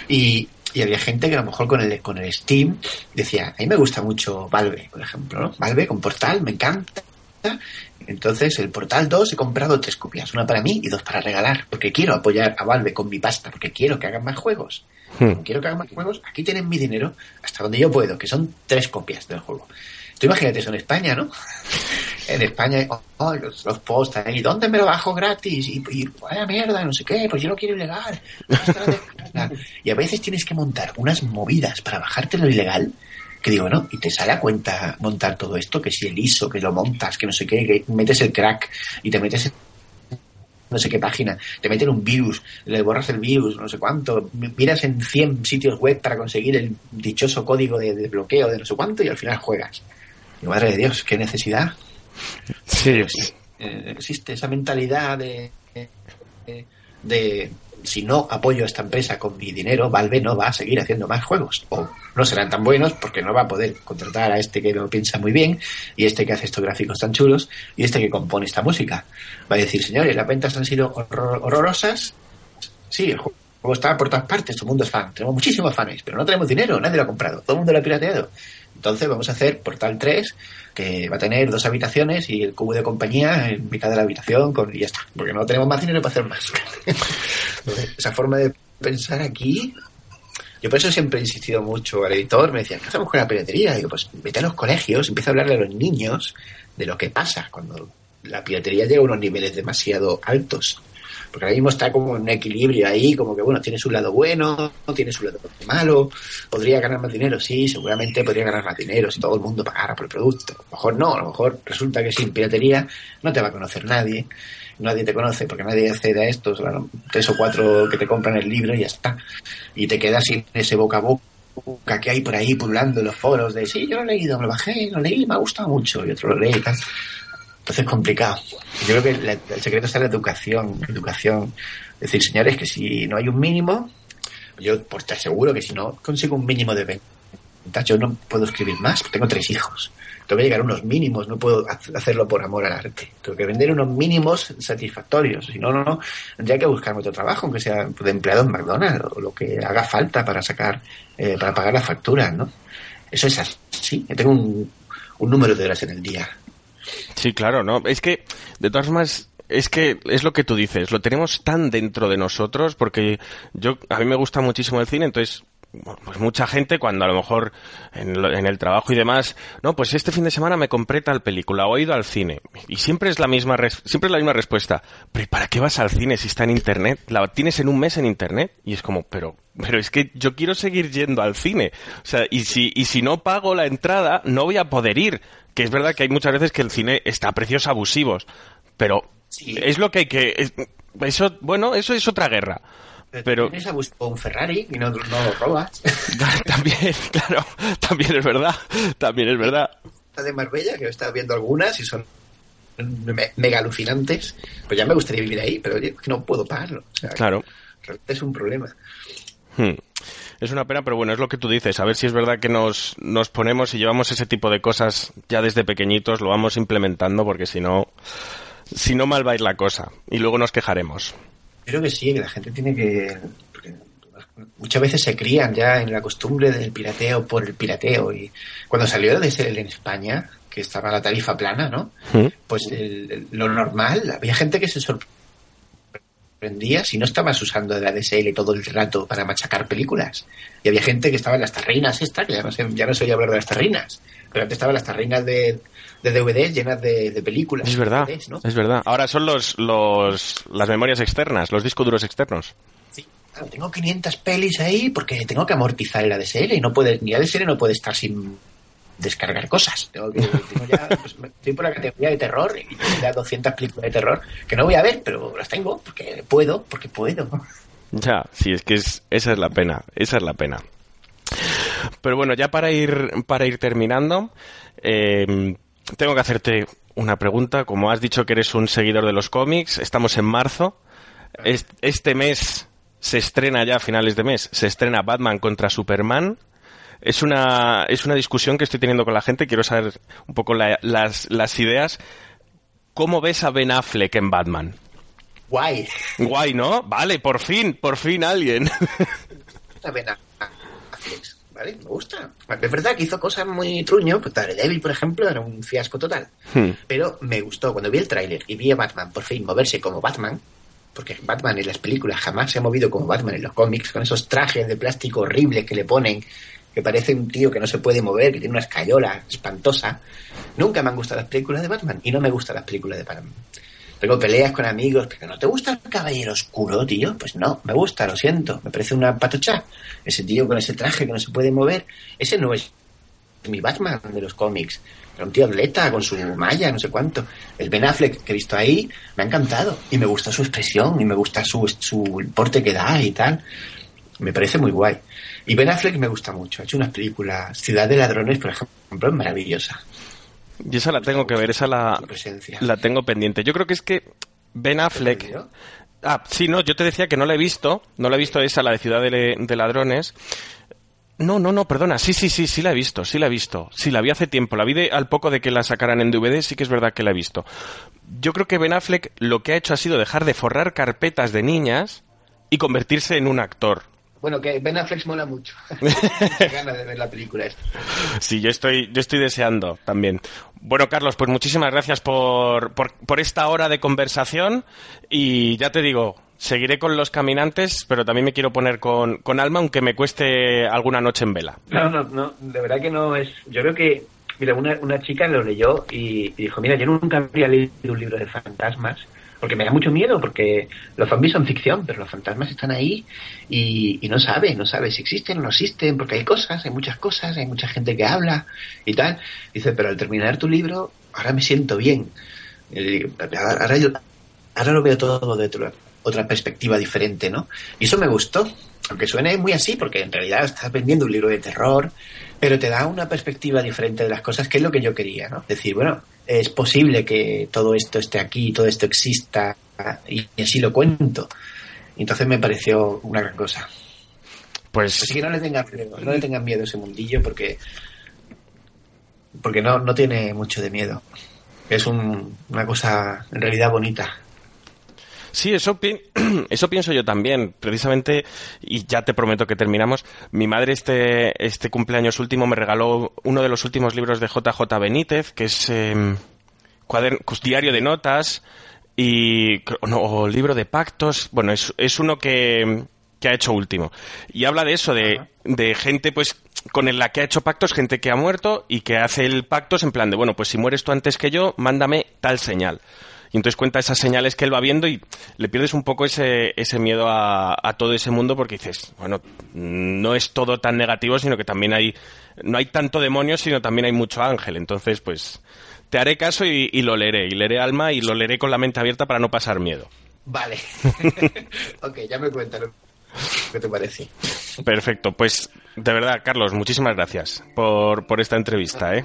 Y, y había gente que a lo mejor con el, con el Steam decía, a mí me gusta mucho Valve, por ejemplo, ¿no? Valve con Portal, me encanta. Entonces, el Portal 2 he comprado tres copias, una para mí y dos para regalar, porque quiero apoyar a Valve con mi pasta, porque quiero que hagan más juegos. Hmm. Quiero que hagan más juegos, aquí tienen mi dinero hasta donde yo puedo, que son tres copias del juego. Tú imagínate eso en España, ¿no? En España, oh, los, los posts ahí, ¿dónde me lo bajo gratis? Y, y vaya mierda, no sé qué, pues yo lo quiero ilegal. Y a veces tienes que montar unas movidas para bajarte lo ilegal, que digo, no, y te sale a cuenta montar todo esto, que si el ISO, que lo montas, que no sé qué, que metes el crack y te metes en no sé qué página, te meten un virus, le borras el virus, no sé cuánto, miras en 100 sitios web para conseguir el dichoso código de bloqueo de no sé cuánto y al final juegas. Y madre de Dios, qué necesidad. Sí, Eh, existe esa mentalidad de, de, de si no apoyo a esta empresa con mi dinero, Valve no va a seguir haciendo más juegos. O no serán tan buenos porque no va a poder contratar a este que lo piensa muy bien, y este que hace estos gráficos tan chulos, y este que compone esta música. Va a decir, señores, las ventas han sido horror- horrorosas. Sí, el juego está por todas partes, todo el mundo es fan. Tenemos muchísimos fans, pero no tenemos dinero, nadie lo ha comprado, todo el mundo lo ha pirateado. Entonces vamos a hacer Portal 3, que va a tener dos habitaciones y el cubo de compañía en mitad de la habitación con, y ya está, porque no tenemos más dinero para hacer más. Entonces, Esa forma de pensar aquí, yo por eso siempre he insistido mucho al editor, me decían, ¿qué hacemos con la piratería? Y digo, pues vete a los colegios, empieza a hablarle a los niños de lo que pasa cuando la piratería llega a unos niveles demasiado altos. Porque ahora mismo está como en un equilibrio ahí, como que bueno, tiene su lado bueno, tiene su lado malo, podría ganar más dinero, sí, seguramente podría ganar más dinero si todo el mundo pagara por el producto. A lo mejor no, a lo mejor resulta que sin piratería no te va a conocer nadie, nadie te conoce porque nadie accede a estos, bueno, tres o cuatro que te compran el libro y ya está. Y te quedas sin ese boca a boca que hay por ahí pululando en los foros de sí, yo lo he leído, me lo bajé, lo leí, me ha gustado mucho, y otro lo lee y tal. Entonces es complicado. Yo creo que la- el secreto está en la educación. Educación. Es decir, señores, que si no hay un mínimo, yo pues te aseguro que si no consigo un mínimo de ventas, yo no puedo escribir más. Tengo tres hijos. Tengo que llegar a unos mínimos, no puedo ha- hacerlo por amor al arte. Tengo que vender unos mínimos satisfactorios. Si no, no, no. Tendría que buscarme otro trabajo, aunque sea de empleado en McDonald's o lo que haga falta para sacar, eh, para pagar las facturas, ¿no? Eso es así. Yo tengo un, un número de horas en el día. Sí, claro, ¿no? Es que, de todas formas, es que es lo que tú dices, lo tenemos tan dentro de nosotros porque yo, a mí me gusta muchísimo el cine, entonces, pues mucha gente cuando a lo mejor en, lo- en el trabajo y demás, no, pues este fin de semana me compré tal película o he ido al cine y siempre es la misma, res- siempre es la misma respuesta, pero ¿y para qué vas al cine si está en internet? La tienes en un mes en internet y es como, pero pero es que yo quiero seguir yendo al cine. O sea, y si, y si no pago la entrada, no voy a poder ir. Que es verdad que hay muchas veces que el cine está a precios abusivos. Pero Sí. es lo que hay que. es- eso, bueno, eso es otra guerra. Pero Tienes a buscar un Ferrari y no, no lo robas. también, claro, también es verdad. También es verdad. De Marbella, que he estado viendo algunas y son me- mega alucinantes. Pues ya me gustaría vivir ahí, pero que no puedo pagarlo. O sea, Claro. realmente es un problema. Hmm. Es una pena, pero bueno, es lo que tú dices. A ver si es verdad que nos, nos ponemos y llevamos ese tipo de cosas ya desde pequeñitos, lo vamos implementando, porque si no, si no mal va a ir la cosa. Y luego nos quejaremos. Creo que sí, que la gente tiene que... muchas veces se crían ya en la costumbre del pirateo por el pirateo. Y cuando salió de ser en España, que estaba la tarifa plana, ¿no? Pues el- el- lo normal, había gente que se sorprendía si no estabas usando la DSL todo el rato para machacar películas. Y había gente que estaba en las tarrinas esta, que ya no sé, ya no se oye hablar de las tarrinas, pero antes estaban las tarrinas de, de DVDs llenas de, de películas. Es verdad, DVDs, ¿no? es verdad. Ahora son los, los, las memorias externas, los discos duros externos. Sí, claro, tengo 500 pelis ahí porque tengo que amortizar el ADSL y no puede, ni ADSL no puede estar sin descargar cosas. Tengo que, tengo ya, pues, me- estoy por la categoría de terror y tengo ya 200 películas de terror que no voy a ver, pero las tengo porque puedo, porque puedo. Ya, sí, es que es, esa es la pena, esa es la pena. Pero bueno, ya para ir, para ir terminando, eh, tengo que hacerte una pregunta. Como has dicho que eres un seguidor de los cómics, estamos en marzo. Es- Este mes se estrena ya a finales de mes, se estrena Batman contra Superman. Es una, es una discusión que estoy teniendo con la gente. Quiero saber un poco la- las, las ideas. ¿Cómo ves a Ben Affleck en Batman? Guay. Guay, ¿no? Vale, por fin, por fin alguien. Está Ben Affleck, ¿vale? Me gusta. Es verdad que hizo cosas muy truño, pues Daredevil, por ejemplo, era un fiasco total. Hmm. Pero me gustó cuando vi el tráiler y vi a Batman por fin moverse como Batman, porque Batman en las películas jamás se ha movido como Batman en los cómics, con esos trajes de plástico horribles que le ponen, que parece un tío que no se puede mover, que tiene una escayola espantosa. Nunca me han gustado las películas de Batman y no me gustan las películas de Batman. Tengo peleas con amigos, pero ¿no te gusta el caballero oscuro, tío? Pues no, me gusta, lo siento, me parece una patocha. Ese tío con ese traje que no se puede mover, ese no es mi Batman de los cómics. Era un tío atleta con su malla, no sé cuánto. El Ben Affleck que he visto ahí me ha encantado. Y me gusta su expresión, y me gusta su, su porte que da y tal. Me parece muy guay. Y Ben Affleck me gusta mucho. Ha hecho unas películas. Ciudad de Ladrones, por ejemplo, es maravillosa. Y esa la tengo que ver, esa la, la tengo pendiente. Yo creo que es que Ben Affleck? Ah, sí, no, yo te decía que no la he visto, no la he visto esa, la de Ciudad de, de Ladrones. No, no, no, perdona, sí, sí, sí, sí la he visto, sí la he visto. Sí, la vi hace tiempo, la vi de- al poco de que la sacaran en DVD, sí que es verdad que la he visto. Yo creo que Ben Affleck lo que ha hecho ha sido dejar de forrar carpetas de niñas y convertirse en un actor. Bueno, que Ben Affleck mola mucho. Qué ganas de ver la película esta. Sí, yo estoy, yo estoy deseando también. Bueno, Carlos, pues muchísimas gracias por, por, por esta hora de conversación y ya te digo, seguiré con los caminantes, pero también me quiero poner con, con alma, aunque me cueste alguna noche en vela. No, no, no, de verdad que no es. Yo creo que, mira, una, una chica lo leyó y, y dijo: Mira, yo nunca había leído un libro de fantasmas porque me da mucho miedo, porque los zombies son ficción, pero los fantasmas están ahí y, y no sabe, no sabe si existen o no existen, porque hay cosas, hay muchas cosas, hay mucha gente que habla y tal. Dice: Pero al terminar tu libro, ahora me siento bien. Digo, ahora yo- ahora lo veo todo de otra, otra perspectiva diferente, ¿no? Y eso me gustó, aunque suene muy así, porque en realidad estás vendiendo un libro de terror, pero te da una perspectiva diferente de las cosas, que es lo que yo quería, ¿no? Decir, bueno, es posible que todo esto esté aquí, todo esto exista, y, y así lo cuento. Entonces me pareció una gran cosa. Pues Así que no le tengan miedo, no le tengan miedo a ese mundillo, porque porque no, no tiene mucho de miedo. Es un- una cosa en realidad bonita. Sí, eso, pi- eso pienso yo también. Precisamente, y ya te prometo que terminamos, mi madre este, este cumpleaños último me regaló uno de los últimos libros de JJ Benítez, que es eh, diario de notas y no, o libro de pactos. Bueno, es, es uno que, que ha hecho último. Y habla de eso, de, de gente pues con la que ha hecho pactos, gente que ha muerto y que hace el pacto en plan de, bueno, pues si mueres tú antes que yo, mándame tal señal. Y entonces cuenta esas señales que él va viendo y le pierdes un poco ese, ese miedo a, a todo ese mundo porque dices, bueno, no es todo tan negativo, sino que también hay, no hay tanto demonio, sino también hay mucho ángel. Entonces, pues, te haré caso y, y lo leeré. Y leeré alma y lo leeré con la mente abierta para no pasar miedo. Vale. ok, ya me cuentas lo que te parece. Perfecto, pues de verdad, Carlos, muchísimas gracias por, por esta entrevista, ¿eh?